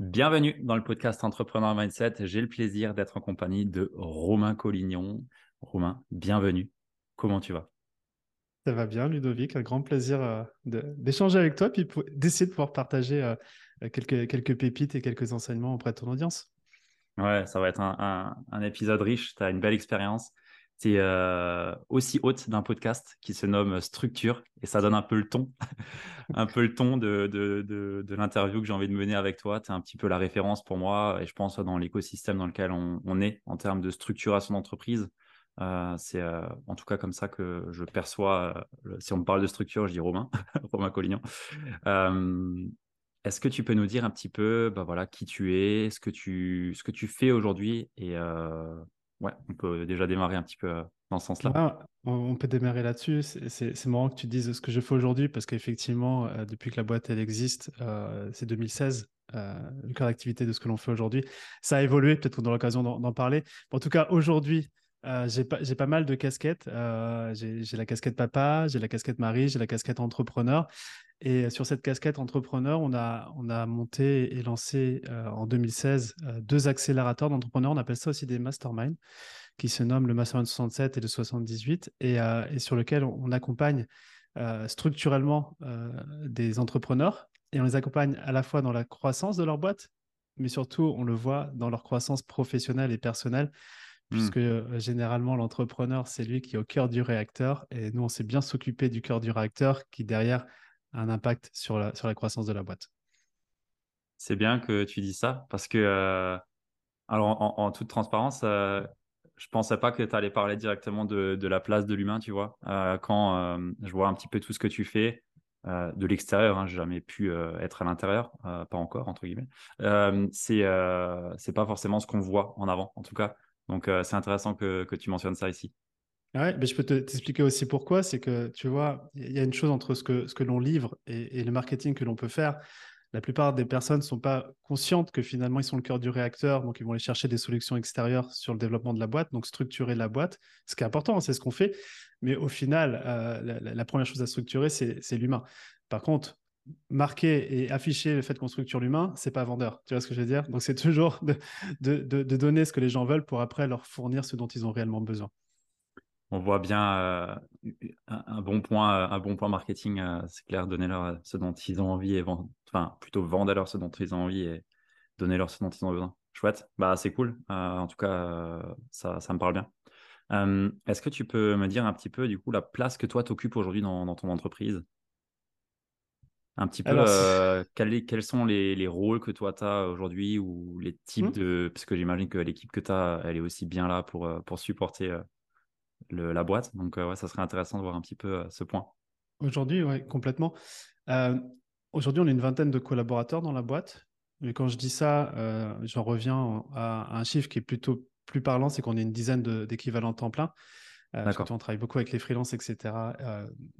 Bienvenue dans le podcast Entrepreneur Mindset. J'ai le plaisir d'être en compagnie de Romain Collignon. Romain, bienvenue. Comment tu vas? Ça va bien, Ludovic. Un grand plaisir euh, d'échanger avec toi et d'essayer de pouvoir partager euh, quelques, quelques pépites et quelques enseignements auprès de ton audience. Ouais, ça va être un, un épisode riche. Tu as une belle expérience c'est euh, aussi haute d'un podcast qui se nomme Structure et ça donne un peu le ton, un peu le ton de, de, de, l'interview que j'ai envie de mener avec toi. Tu es un petit peu la référence pour moi et je pense dans l'écosystème dans lequel on, est en termes de structuration d'entreprise. Euh, c'est euh, en tout cas comme ça que je perçois. si on me parle de structure, je dis Romain, Romain Collignon. Est-ce que tu peux nous dire un petit peu bah voilà, qui tu es, ce que tu, ce que tu fais aujourd'hui et on peut déjà démarrer un petit peu euh, dans ce sens-là. on peut démarrer là-dessus. C'est marrant que tu dises ce que je fais aujourd'hui parce qu'effectivement, euh, depuis que la boîte elle existe, euh, c'est 2016. le cœur d'activité de ce que l'on fait aujourd'hui. Ça a évolué, peut-être qu'on aura l'occasion d'en parler. En tout cas, aujourd'hui, j'ai pas, mal de casquettes. j'ai la casquette papa, j'ai la casquette mari, j'ai la casquette entrepreneur. Et sur cette casquette entrepreneur, on a, on a monté et lancé euh, en 2016 euh, deux accélérateurs d'entrepreneurs. On appelle ça aussi des masterminds, qui se nomment le Mastermind 67 et le 78, et, euh, et sur lequel on, accompagne structurellement des entrepreneurs. Et on les accompagne à la fois dans la croissance de leur boîte, mais surtout, on le voit dans leur croissance professionnelle et personnelle, mmh. puisque généralement, l'entrepreneur, c'est lui qui est au cœur du réacteur. Et nous, on s'est bien s'occuper du cœur du réacteur qui, derrière, un impact sur la, sur la croissance de la boîte. C'est bien que tu dis ça parce que, euh, alors en, toute transparence, euh, je pensais pas que tu allais parler directement de, de la place de l'humain, tu vois. Euh, quand je vois un petit peu tout ce que tu fais de l'extérieur, hein, j'ai jamais pu être à l'intérieur, pas encore, entre guillemets. c'est c'est pas forcément ce qu'on voit en avant, en tout cas. Donc, c'est intéressant que, tu mentionnes ça ici. Ouais, mais je peux t'expliquer aussi pourquoi. C'est que tu vois, il y a une chose entre ce que, l'on livre et, le marketing que l'on peut faire. La plupart des personnes ne sont pas conscientes que finalement ils sont le cœur du réacteur, donc ils vont aller chercher des solutions extérieures sur le développement de la boîte, donc structurer la boîte, ce qui est important, c'est ce qu'on fait. Mais au final, euh, la, première chose à structurer, c'est l'humain. Par contre, marquer et afficher le fait qu'on structure l'humain, c'est pas vendeur. Tu vois ce que je veux dire? Donc c'est toujours de, de, de, donner ce que les gens veulent pour après leur fournir ce dont ils ont réellement besoin on voit bien euh, un, bon point, un bon point marketing, euh, c'est clair, donner leur ce dont ils ont envie et enfin plutôt vendre leur ce dont ils ont envie et donner leur ce dont ils ont besoin. Chouette, bah c'est cool. Euh, en tout cas, ça, ça me parle bien. Est-ce que tu peux me dire un petit peu du coup la place que toi t'occupes aujourd'hui dans, ton entreprise? Un petit peu quels, sont les, rôles que toi tu as aujourd'hui ou les types mmh. de parce que j'imagine que l'équipe que tu as elle est aussi bien là pour, pour supporter la boîte. Donc, euh, ouais, ça serait intéressant de voir un petit peu euh, ce point. Aujourd'hui, oui, complètement. Euh, aujourd'hui, on est une vingtaine de collaborateurs dans la boîte. Mais quand je dis ça, j'en reviens à, un chiffre qui est plutôt plus parlant, c'est qu'on est une dizaine d'équivalents temps plein. Euh, on travaille beaucoup avec les freelances, etc.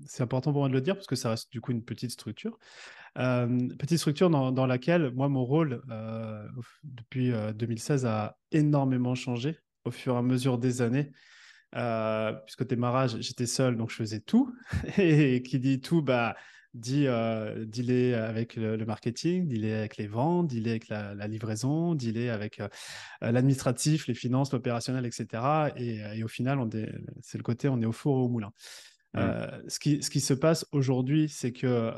c'est important pour moi de le dire parce que ça reste du coup une petite structure. petite structure dans, dans, laquelle, moi, mon rôle depuis 2016 a énormément changé au fur et à mesure des années. Euh, puisqu'au démarrage, j'étais seul, donc je faisais tout. Et qui dit tout, bah, dit euh, dealer avec le, marketing, dealer avec les ventes, dealer avec la, livraison, dealer avec euh, l'administratif, les finances, l'opérationnel, etc. Et, au final, c'est le côté, on est au four et au moulin. Mmh. ce, qui, ce, qui, se passe aujourd'hui, c'est que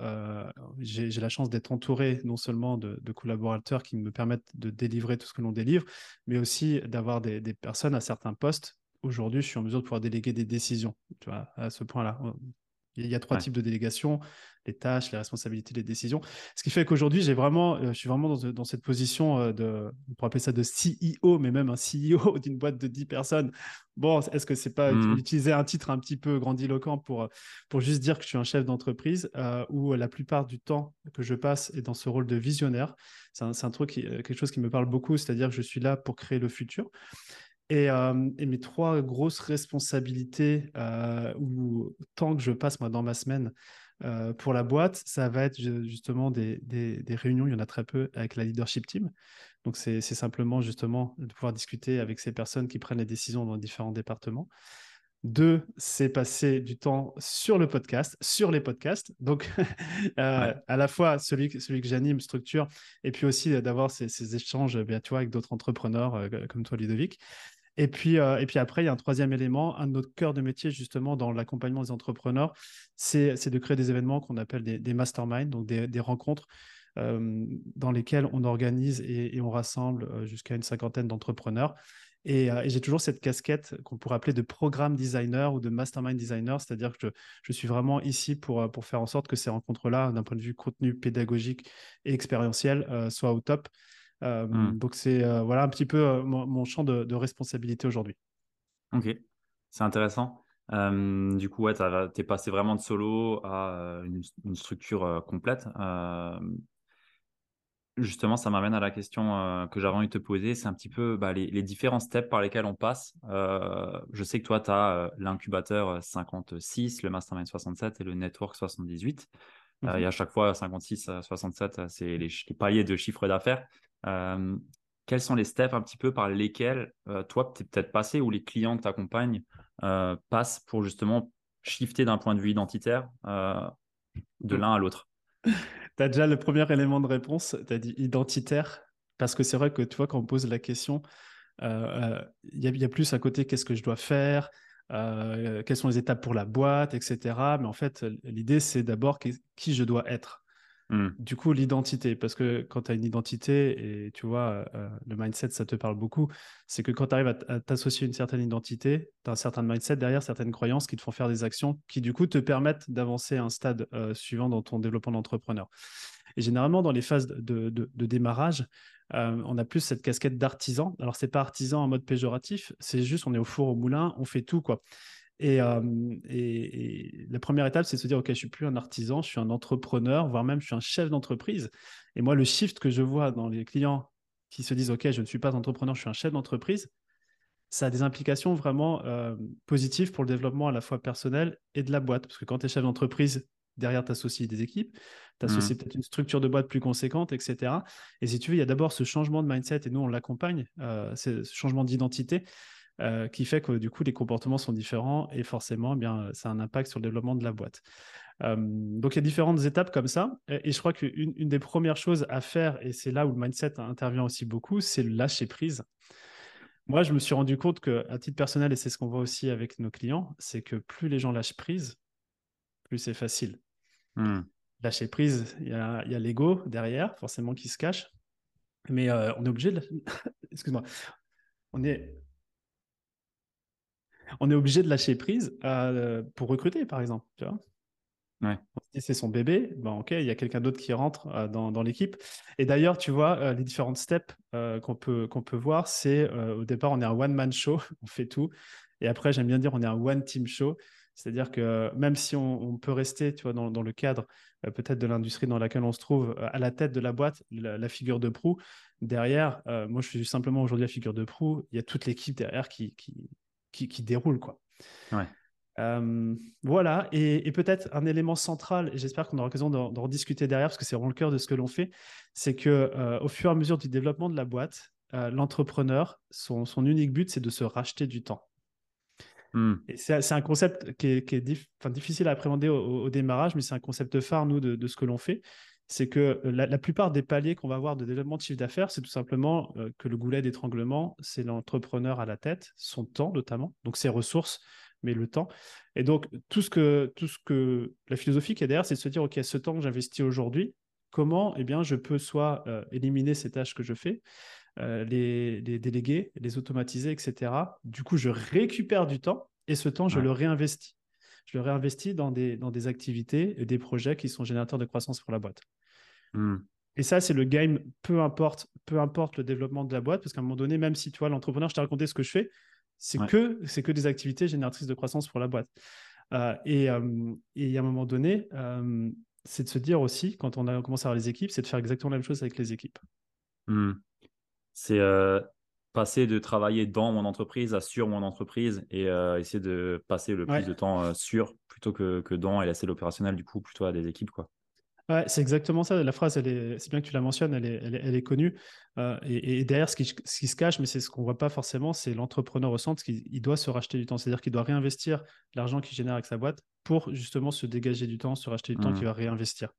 j'ai la chance d'être entouré non seulement de, collaborateurs qui me permettent de délivrer tout ce que l'on délivre, mais aussi d'avoir des, des, personnes à certains postes aujourd'hui, je suis en mesure de pouvoir déléguer des décisions tu vois, à ce point-là. Il y a trois types de délégations les tâches, les responsabilités, les décisions. Ce qui fait qu'aujourd'hui, j'ai vraiment, euh, je suis vraiment dans, cette position euh, de, on pourrait appeler ça de CEO, mais même un CEO d'une boîte de 10 personnes. Bon, est-ce que c'est pas mmh. utiliser un titre un petit peu grandiloquent pour, pour juste dire que je suis un chef d'entreprise euh, où la plupart du temps que je passe est dans ce rôle de visionnaire? C'est un, truc, quelque chose qui me parle beaucoup, c'est-à-dire que je suis là pour créer le futur. Et, et, mes trois grosses responsabilités, ou tant que je passe moi dans ma semaine euh, pour la boîte, ça va être justement des, réunions, il y en a très peu, avec la leadership team. Donc, c'est simplement justement de pouvoir discuter avec ces personnes qui prennent les décisions dans différents départements. Deux, c'est passer du temps sur le podcast, sur les podcasts. Donc, euh, à la fois celui, celui que j'anime, structure, et puis aussi d'avoir ces, échanges bien, tu avec d'autres entrepreneurs euh, comme toi, Ludovic. Et puis, euh, et puis après, il y a un troisième élément, un de notre cœur de métier justement dans l'accompagnement des entrepreneurs, c'est de créer des événements qu'on appelle des, des masterminds, donc des, rencontres euh, dans lesquelles on organise et, on rassemble euh, jusqu'à une cinquantaine d'entrepreneurs. Et, j'ai toujours cette casquette qu'on pourrait appeler de programme designer ou de mastermind designer, c'est-à-dire que je, je, suis vraiment ici pour, pour faire en sorte que ces rencontres-là, d'un point de vue contenu pédagogique et expérientiel, soient au top. Hmm. Donc c'est voilà un petit peu mon, champ de, responsabilité aujourd'hui. Ok, c'est intéressant. du coup, ouais, tu es passé vraiment de solo à une, structure complète. justement, ça m'amène à la question que j'avais envie de te poser. C'est un petit peu bah, les, différents steps par lesquels on passe. je sais que toi, tu as l'incubateur 56, le Mastermind 67 et le Network 78. Il y a à chaque fois 56 à 67, c'est les, les, paliers de chiffre d'affaires. Euh, quels sont les steps un petit peu par lesquels euh, toi, tu es peut-être passé ou les clients que tu accompagnes euh, passent pour justement shifter d'un point de vue identitaire de l'un à l'autre? Tu as déjà le premier élément de réponse, tu as dit identitaire, parce que c'est vrai que tu vois, quand on pose la question, il y, a plus à côté qu'est-ce que je dois faire, quelles sont les étapes pour la boîte, etc. Mais en fait, l'idée, c'est d'abord qui je dois être. Mmh. Du coup, l'identité, parce que quand tu as une identité, et tu vois, euh, le mindset, ça te parle beaucoup, c'est que quand tu arrives à, t'associer une certaine identité, tu as un certain mindset derrière, certaines croyances qui te font faire des actions qui, du coup, te permettent d'avancer à un stade euh, suivant dans ton développement d'entrepreneur. Et généralement, dans les phases de, démarrage, euh, on a plus cette casquette d'artisan. Alors, c'est pas artisan en mode péjoratif, c'est juste on est au four, au moulin, on fait tout, quoi. Euh, et, la première étape, c'est de se dire, OK, je suis plus un artisan, je suis un entrepreneur, voire même je suis un chef d'entreprise. Et moi, le shift que je vois dans les clients qui se disent, OK, je ne suis pas entrepreneur, je suis un chef d'entreprise, ça a des implications vraiment euh, positives pour le développement à la fois personnel et de la boîte. Parce que quand tu es chef d'entreprise, derrière, tu associes des équipes, tu associes mmh. peut-être une structure de boîte plus conséquente, etc. Et si tu veux, il y a d'abord ce changement de mindset, et nous, on l'accompagne, euh, ce changement d'identité euh, qui fait que du coup les comportements sont différents et forcément eh bien ça a un impact sur le développement de la boîte. Euh, donc il y a différentes étapes comme ça et, je crois qu'une une des premières choses à faire et c'est là où le mindset intervient aussi beaucoup, c'est le lâcher prise. Moi, je me suis rendu compte que, à titre personnel, et c'est ce qu'on voit aussi avec nos clients, c'est que plus les gens lâchent prise, plus c'est facile. Hmm. Lâcher prise, il y a, a l'ego derrière, forcément, qui se cache. Mais euh, on est obligé de. Excuse-moi. On est, on est obligé de lâcher prise euh, pour recruter, par exemple. Tu vois c'est son bébé, ben ok, il y a quelqu'un d'autre qui rentre euh, dans, l'équipe. Et d'ailleurs, tu vois, euh, les différentes steps qu'on peut, qu'on peut voir, c'est au départ, on est un one-man show, on fait tout. Et après, j'aime bien dire, on est un one-team show. C'est-à-dire que même si on, peut rester, tu vois, dans, le cadre peut-être de l'industrie dans laquelle on se trouve, à la tête de la boîte, la, figure de proue, derrière, moi je suis simplement aujourd'hui la figure de proue, il y a toute l'équipe derrière qui, qui, déroule. Quoi. Euh, voilà, et, peut-être un élément central, et j'espère qu'on aura l'occasion d'en rediscuter derrière, parce que c'est vraiment le cœur de ce que l'on fait, c'est que euh, au fur et à mesure du développement de la boîte, euh, l'entrepreneur, son, unique but, c'est de se racheter du temps. Hmm. Et c'est un concept qui est, difficile à appréhender au, démarrage, mais c'est un concept phare, nous, de ce que l'on fait c'est que euh, la, plupart des paliers qu'on va avoir de développement de chiffre d'affaires, c'est tout simplement euh, que le goulet d'étranglement, c'est l'entrepreneur à la tête, son temps notamment, donc ses ressources, mais le temps. Et donc, tout ce que, tout ce que la philosophie qui est derrière, c'est de se dire, OK, ce temps que j'investis aujourd'hui, comment eh bien, je peux soit euh, éliminer ces tâches que je fais, les, les, déléguer, les automatiser, etc. Du coup, je récupère du temps et ce temps, je le réinvestis. je le réinvestis dans des, dans des activités et des projets qui sont générateurs de croissance pour la boîte. Hmm. Et ça, c'est le game, peu importe, peu importe le développement de la boîte, parce qu'à un moment donné, même si tu vois, l'entrepreneur, je t'ai raconté ce que je fais, c'est que, c'est que des activités génératrices de croissance pour la boîte. Euh, et, euh, et, à un moment donné, euh, c'est de se dire aussi, quand on a commencé à avoir les équipes, c'est de faire exactement la même chose avec les équipes. Hmm. C'est passer de travailler dans mon entreprise à sur mon entreprise et essayer de passer le plus de temps sur plutôt que, que dans et laisser l'opérationnel du coup plutôt à des équipes quoi. Ouais, c'est exactement ça. La phrase, elle est, c'est bien que tu la mentionnes, elle est, elle est, connue. Euh, et, derrière, ce qui, ce qui, se cache, mais c'est ce qu'on voit pas forcément, c'est l'entrepreneur au centre, qu'il il doit se racheter du temps. C'est-à-dire qu'il doit réinvestir l'argent qu'il génère avec sa boîte pour justement se dégager du temps, se racheter du temps qu'il mmh. va réinvestir.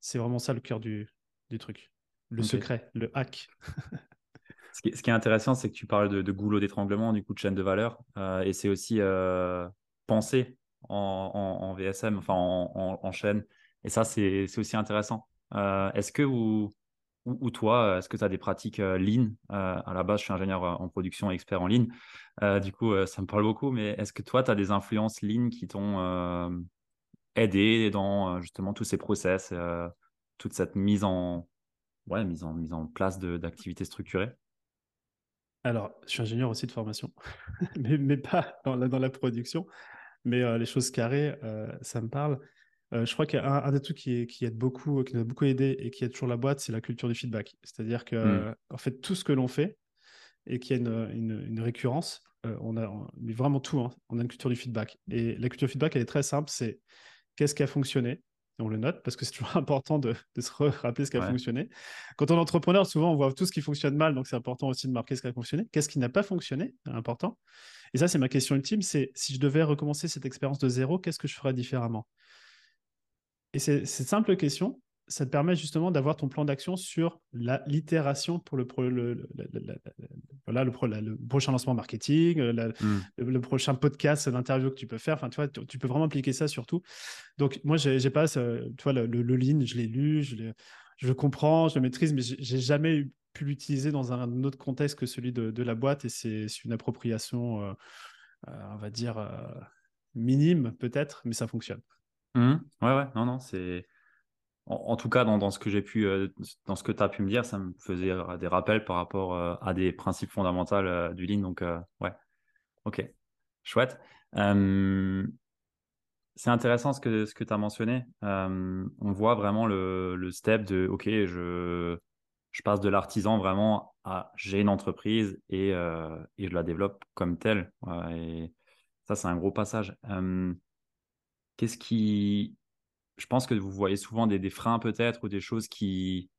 C'est vraiment ça le cœur du, du truc. Le secret, le hack. ce, qui, ce, qui, est intéressant, c'est que tu parles de, goulot d'étranglement, du coup de chaîne de valeur. Euh, et c'est aussi euh, penser en, en, VSM, enfin en, en chaîne et ça, c'est aussi intéressant. Euh, est-ce que vous, ou, toi, est-ce que tu as des pratiques euh, lean? Euh, À la base, je suis ingénieur en production expert en lean. du coup, ça me parle beaucoup. Mais est-ce que toi, tu as des influences lean qui t'ont aidé dans justement tous ces process, toute cette mise en, ouais, mise en, mise en place d'activités structurées? Alors, je suis ingénieur aussi de formation, mais, mais, pas dans la production. Mais les choses carrées, ça me parle. Euh, je crois qu'un un des trucs qui, qui, aide beaucoup, qui nous a beaucoup aidé et qui aide toujours la boîte, c'est la culture du feedback. C'est-à-dire que, hmm. en fait, tout ce que l'on fait et qu'il y a une, une, récurrence, euh, on a mais vraiment tout, hein, on a une culture du feedback. Et la culture du feedback, elle est très simple, c'est qu'est-ce qui a fonctionné? On le note parce que c'est toujours important de, de, se rappeler ce qui a fonctionné. Quand on est entrepreneur, souvent on voit tout ce qui fonctionne mal, donc c'est important aussi de marquer ce qui a fonctionné. Qu'est-ce qui n'a pas fonctionné? Important. Et ça, c'est ma question ultime, c'est si je devais recommencer cette expérience de zéro, qu'est-ce que je ferais différemment? Et cette simple question, ça te permet justement d'avoir ton plan d'action sur l'itération pour le, le, voilà, le, prochain lancement marketing, euh, hmm. le, prochain podcast d'interview que tu peux faire. Enfin, tu vois, tu, peux vraiment appliquer ça sur tout. Donc, moi, j'ai pas, tu vois, le, le, lean, je l'ai lu, je, je le comprends, je le maîtrise, mais j'ai jamais pu l'utiliser dans un autre contexte que celui de, la boîte et c'est une appropriation, euh, euh, on va dire, minime peut-être, mais ça fonctionne. Mmh. Ouais, ouais, non, non, c'est. En, tout cas, dans, dans ce que j'ai pu, euh, dans ce que tu as pu me dire, ça me faisait euh, des rappels par rapport euh, à des principes fondamentaux du Lean. Donc, ouais, ok, chouette. c'est intéressant ce que, ce que tu as mentionné. on voit vraiment le, le, step de, ok, je, je passe de l'artisan vraiment à j'ai une entreprise et, et, je la développe comme telle. et ça, c'est un gros passage. Qu'est-ce qui. Je pense que vous voyez souvent des, freins peut-être ou des choses qui,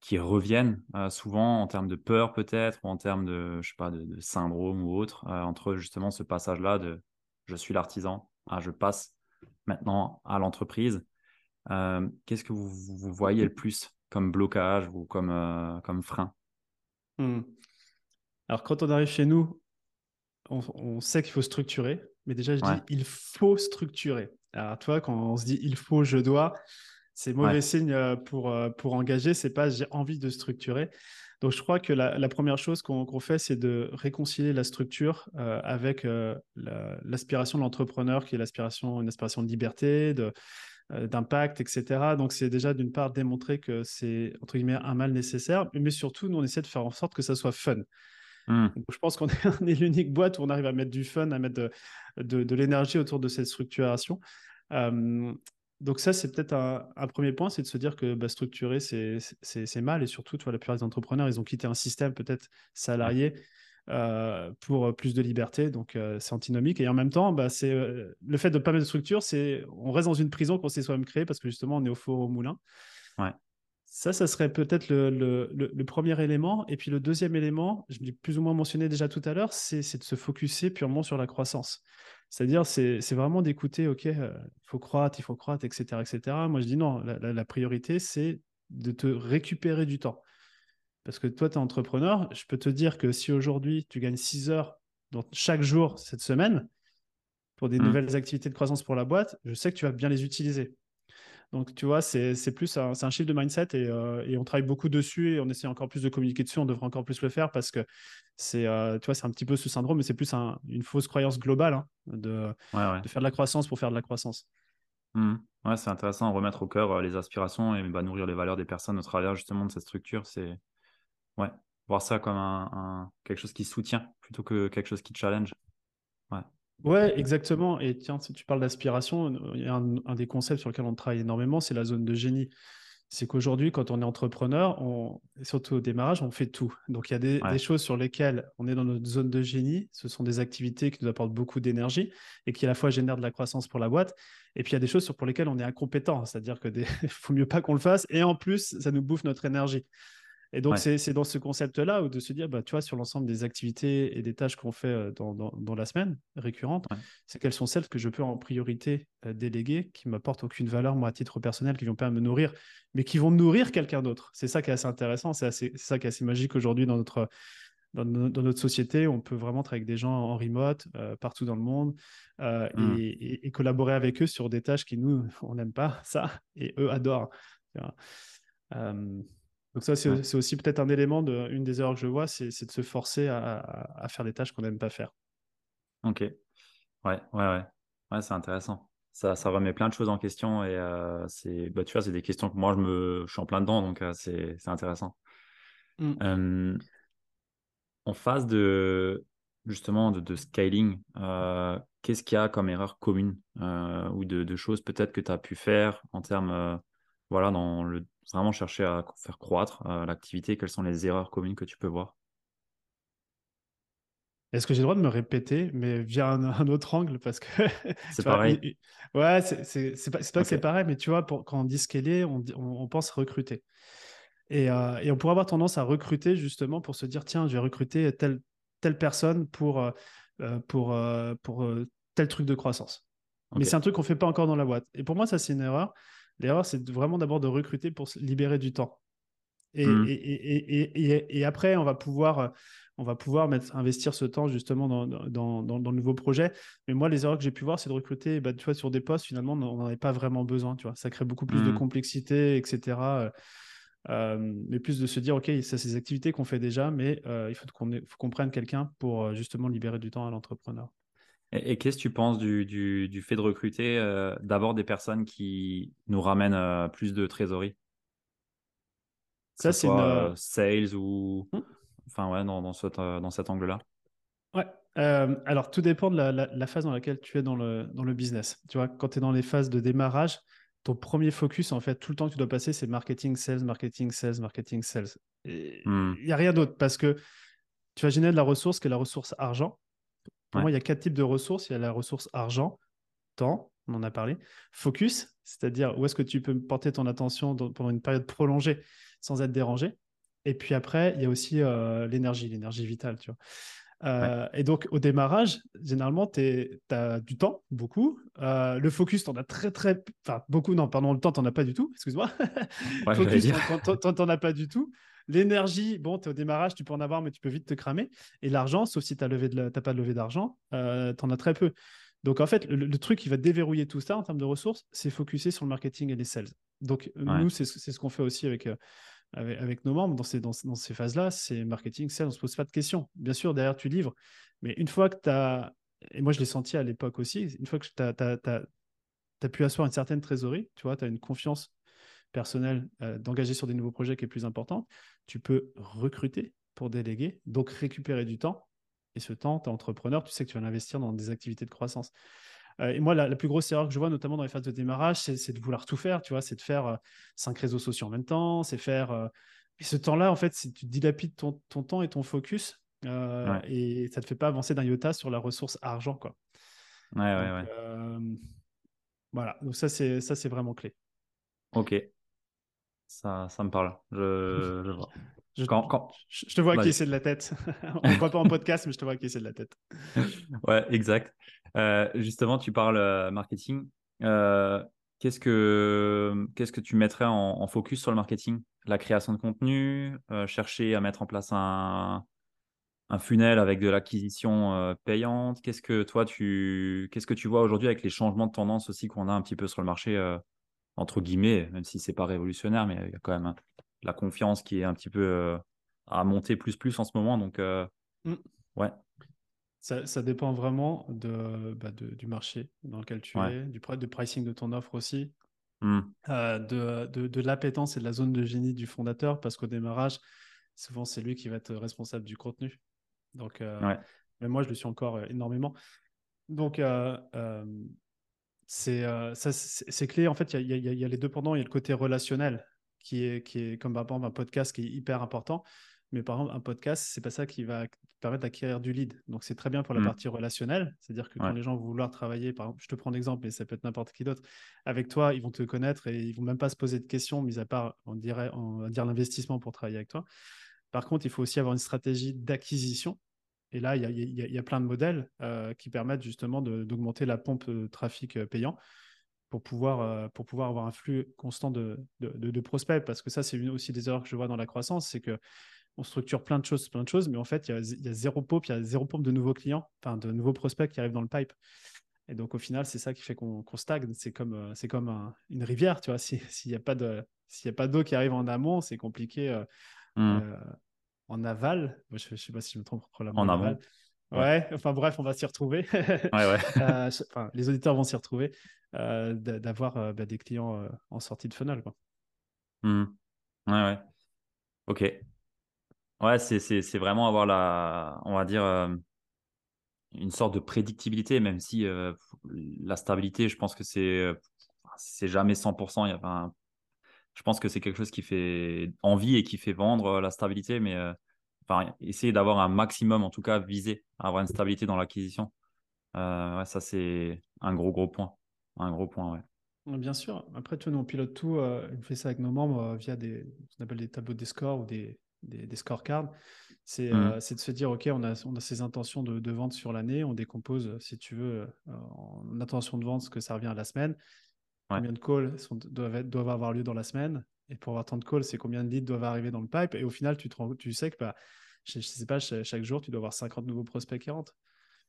qui reviennent euh, souvent en termes de peur peut-être ou en termes de, je sais pas, de, syndrome ou autre, euh, entre justement ce passage-là de je suis l'artisan, à je passe maintenant à l'entreprise. Euh, qu'est-ce que vous, vous, voyez le plus comme blocage ou comme, comme frein? Mmh. Alors quand on arrive chez nous, on, sait qu'il faut structurer, mais déjà je dis il faut structurer. Alors toi, quand on se dit il faut, je dois, c'est mauvais signe euh, pour, euh, pour engager, c'est pas j'ai envie de structurer. Donc je crois que la, première chose qu'on fait, c'est de réconcilier la structure euh, avec l'aspiration de l'entrepreneur, qui est l'aspiration, une aspiration de liberté, de, d'impact, etc. Donc, c'est déjà d'une part démontrer que c'est entre guillemets un mal nécessaire, mais surtout, nous, on essaie de faire en sorte que ça soit fun. Mmh. je pense qu'on est, l'unique boîte où on arrive à mettre du fun, à mettre de, l'énergie autour de cette structuration. donc ça, c'est peut-être un, premier point, c'est de se dire que bah, structurer, c'est mal. Et surtout, tu vois, la plupart des entrepreneurs, ils ont quitté un système peut-être salarié euh, pour plus de liberté. Donc euh, c'est antinomique. Et en même temps, bah, c'est euh, le fait de ne pas mettre de structure, c'est on reste dans une prison qu'on s'est soi-même créée parce que justement, on est au four au moulin. Ouais. Ça, ça serait peut-être le, premier élément. Et puis le deuxième élément, je l'ai plus ou moins mentionné déjà tout à l'heure, c'est de se focuser purement sur la croissance. C'est-à-dire, c'est vraiment d'écouter, OK, euh, il faut croître, il faut croître, etc. etc. Moi, je dis non, la, priorité, c'est de te récupérer du temps. Parce que toi, tu es entrepreneur, je peux te dire que si aujourd'hui, tu gagnes 6 heures dans chaque jour cette semaine pour des mmh. nouvelles activités de croissance pour la boîte, je sais que tu vas bien les utiliser. Donc, tu vois, c'est plus un, un chiffre de mindset et, et, on travaille beaucoup dessus et on essaie encore plus de communiquer dessus. On devrait encore plus le faire parce que c'est, tu vois, c'est un petit peu ce syndrome, mais c'est plus une fausse croyance globale hein, de, de, faire de la croissance pour faire de la croissance. Mmh. Ouais, c'est intéressant, remettre au cœur les aspirations et bah, nourrir les valeurs des personnes au travers justement de cette structure. C'est ouais, voir ça comme un, quelque chose qui soutient plutôt que quelque chose qui challenge. Ouais. Ouais, exactement. Et tiens, si tu parles d'aspiration, il y a un, des concepts sur lequel on travaille énormément, c'est la zone de génie. C'est qu'aujourd'hui, quand on est entrepreneur, on, surtout au démarrage, on fait tout. Donc, il y a des, choses sur lesquelles on est dans notre zone de génie. Ce sont des activités qui nous apportent beaucoup d'énergie et qui à la fois génèrent de la croissance pour la boîte. Et puis, il y a des choses pour lesquelles on est incompétent. C'est-à-dire qu'il ne faut mieux pas qu'on le fasse. Et en plus, ça nous bouffe notre énergie. Et donc, c'est dans ce concept-là de se dire, bah, tu vois, sur l'ensemble des activités et des tâches qu'on fait euh, dans, dans, la semaine récurrente, c'est quelles sont celles que je peux en priorité euh, déléguer, qui m'apportent aucune valeur, moi, à titre personnel, qui vont pas me nourrir, mais qui vont nourrir quelqu'un d'autre. C'est ça qui est assez intéressant, c'est ça qui est assez magique aujourd'hui dans notre, dans, notre société. On peut vraiment travailler avec des gens en remote, euh, partout dans le monde, mmh. et, collaborer avec eux sur des tâches qui, nous, on n'aime pas ça, et eux adorent. Donc ça, c'est aussi peut-être un élément, de, une des erreurs que je vois, c'est de se forcer à, faire des tâches qu'on n'aime pas faire. Ok. Ouais, ouais, ouais. Ouais, c'est intéressant. Ça, ça remet plein de choses en question et euh, c'est, bah, tu vois, c'est des questions que moi, je, me, je suis en plein dedans, donc euh, c'est intéressant. Mmh. en phase de, justement, de, scaling, euh, qu'est-ce qu'il y a comme erreur commune ou de, de choses peut-être que tu as pu faire en termes, voilà, dans le vraiment chercher à faire croître euh, l'activité Quelles sont les erreurs communes que tu peux voir? Est-ce que j'ai le droit de me répéter, mais via un, autre angle? Parce que. C'est pareil. ouais, c'est pas, pas que c'est pareil, mais tu vois, pour, quand on dit scaler, on, on, pense recruter. Et, euh, et, on pourrait avoir tendance à recruter justement pour se dire tiens, je vais recruter telle, telle personne pour, euh, pour, pour tel truc de croissance. Mais c'est un truc qu'on ne fait pas encore dans la boîte. Et pour moi, ça, c'est une erreur. L'erreur, c'est vraiment d'abord de recruter pour se libérer du temps. Et, mmh. et, et, après, on va pouvoir, on va pouvoir mettre, investir ce temps justement dans, dans, dans, le nouveau projet. Mais moi, les erreurs que j'ai pu voir, c'est de recruter bah, tu vois, sur des postes, finalement, on n'en avait pas vraiment besoin. Tu vois. Ça crée beaucoup plus de mmh. complexité, etc. Euh, euh, mais plus de se dire, OK, c'est ces activités qu'on fait déjà, mais euh, il faut qu'on prenne quelqu'un pour justement libérer du temps à l'entrepreneur. Et, qu'est-ce que tu penses du, du, fait de recruter euh, d'abord des personnes qui nous ramènent euh, plus de trésorerie? Ça, c'est une... Euh, sales ou. Hmm? Enfin, ouais, dans, dans, dans cet angle-là. Ouais. alors, tout dépend de la, la, phase dans laquelle tu es dans le, dans le business. Tu vois, quand tu es dans les phases de démarrage, ton premier focus, en fait, tout le temps que tu dois passer, c'est marketing, sales, marketing, sales, marketing, sales. Hmm. Il n'y a rien d'autre parce que tu vas générer de la ressource qui est la ressource argent. Pour moi, il y a quatre types de ressources. Il y a la ressource argent, temps, on en a parlé. Focus, c'est-à-dire où est-ce que tu peux porter ton attention pendant une période prolongée sans être dérangé. Et puis après, il y a aussi euh, l'énergie, l'énergie vitale, tu vois. Euh, et donc, au démarrage, généralement, tu as du temps, beaucoup. Euh, le focus, tu en as très, très. Enfin, beaucoup, non, pardon, le temps, tu n'en as pas du tout, excuse-moi. Ouais, focus, tu n'en as pas du tout. L'énergie, bon, tu es au démarrage, tu peux en avoir, mais tu peux vite te cramer. Et l'argent, sauf si tu n'as pas de levée d'argent, euh, tu en as très peu. Donc, en fait, le, truc qui va déverrouiller tout ça en termes de ressources, c'est focuser sur le marketing et les sales. Donc, nous, c'est ce qu'on fait aussi avec, euh, avec, nos membres dans ces, dans, ces phases-là. C'est marketing, sales, on ne se pose pas de questions. Bien sûr, derrière, tu livres. Mais une fois que tu as. Et moi, je l'ai senti à l'époque aussi. Une fois que tu as, as, pu asseoir une certaine trésorerie, tu vois, tu as une confiance personnelle euh, d'engager sur des nouveaux projets qui est plus importante, tu peux recruter pour déléguer, donc récupérer du temps. Et ce temps, tu es entrepreneur, tu sais que tu vas l'investir dans des activités de croissance. Euh, et moi, la, plus grosse erreur que je vois, notamment dans les phases de démarrage, c'est de vouloir tout faire, tu vois, c'est de faire euh, cinq réseaux sociaux en même temps, c'est faire. Et ce temps-là, en fait, tu dilapides ton, ton, temps et ton focus, et ça ne te fait pas avancer d'un iota sur la ressource argent, quoi. Ouais, ouais, ouais. voilà, donc ça, c'est vraiment clé. Ok. Ça, ça me parle. Je, je vois. Je, quand, je, te vois qui essaie de la tête. On ne voit pas en podcast, mais je te vois qui essaie de la tête. ouais, exact. Euh, justement, tu parles euh, marketing. Euh, qu'est-ce que qu'est-ce que tu mettrais en, focus sur le marketing? La création de contenu, chercher à mettre en place un, un funnel avec de l'acquisition payante. Qu'est-ce que toi tu qu'est-ce que tu vois aujourd'hui avec les changements de tendance aussi qu'on a un petit peu sur le marché entre guillemets, même si c'est pas révolutionnaire, mais il y a quand même la confiance qui est un petit peu à monter plus plus en ce moment. Donc, mmh. ouais. Ça, dépend vraiment de, bah, du marché dans lequel tu es, du, du pricing de ton offre aussi, mmh. de, de, de l'appétence et de la zone de génie du fondateur, parce qu'au démarrage, souvent c'est lui qui va être responsable du contenu. Donc, mais moi, je le suis encore énormément. Donc, c'est clé. En fait, il y, y, a les deux pendant. Il y a le côté relationnel qui est, qui est comme par exemple un podcast qui est hyper important. Mais par exemple, un podcast, c'est pas ça qui va permettre d'acquérir du lead. Donc, c'est très bien pour la mmh. partie relationnelle. C'est-à-dire que quand les gens vont vouloir travailler, par exemple, je te prends l'exemple, mais ça peut être n'importe qui d'autre, avec toi, ils vont te connaître et ils vont même pas se poser de questions, mis à part, on dirait, on va dire l'investissement pour travailler avec toi. Par contre, il faut aussi avoir une stratégie d'acquisition. Et là, il y a, plein de modèles euh, qui permettent justement d'augmenter la pompe de trafic euh, payant pour pouvoir, euh, pour pouvoir avoir un flux constant de, de prospects. Parce que ça, c'est aussi des erreurs que je vois dans la croissance, c'est que on structure plein de choses, plein de choses, mais en fait, il y a, zéro pompe, il y a zéro pompe de nouveaux clients, enfin de nouveaux prospects qui arrivent dans le pipe. Et donc, au final, c'est ça qui fait qu'on stagne. C'est comme, euh, c'est comme une rivière, tu vois. S'il n'y a pas de, s'il a pas d'eau qui arrive en amont, c'est compliqué euh, mmh. Euh, en aval. je ne sais pas si je me trompe la En amont. Ouais. enfin bref, on va s'y retrouver. enfin, les auditeurs vont s'y retrouver d'avoir bah, des clients en sortie de funnel. Quoi. Mmh. Ouais, ouais. Ok. Ouais, c'est vraiment avoir la, on va dire, euh, une sorte de prédictibilité, même si euh, la stabilité, je pense que c'est euh, c'est jamais 100%. Il y a, je pense que c'est quelque chose qui fait envie et qui fait vendre la stabilité, mais enfin, essayer d'avoir un maximum, en tout cas, visé à avoir une stabilité dans l'acquisition. ouais, ça, c'est un gros, gros point. Un gros point, ouais. Bien sûr. Après, nous, on pilote tout. on fait ça avec nos membres via des, ce qu'on appelle des tableaux de score ou des, des, scorecards, mmh. euh, c'est de se dire, OK, on a, on a ces intentions de, vente sur l'année, on décompose, si tu veux, euh, en intention de vente, ce que ça revient à la semaine. Combien de calls sont, doivent, doivent, avoir lieu dans la semaine Et pour avoir tant de calls, c'est combien de leads doivent arriver dans le pipe Et au final, tu, tu sais que bah, je, sais pas, chaque jour, tu dois avoir 50 nouveaux prospects qui rentrent.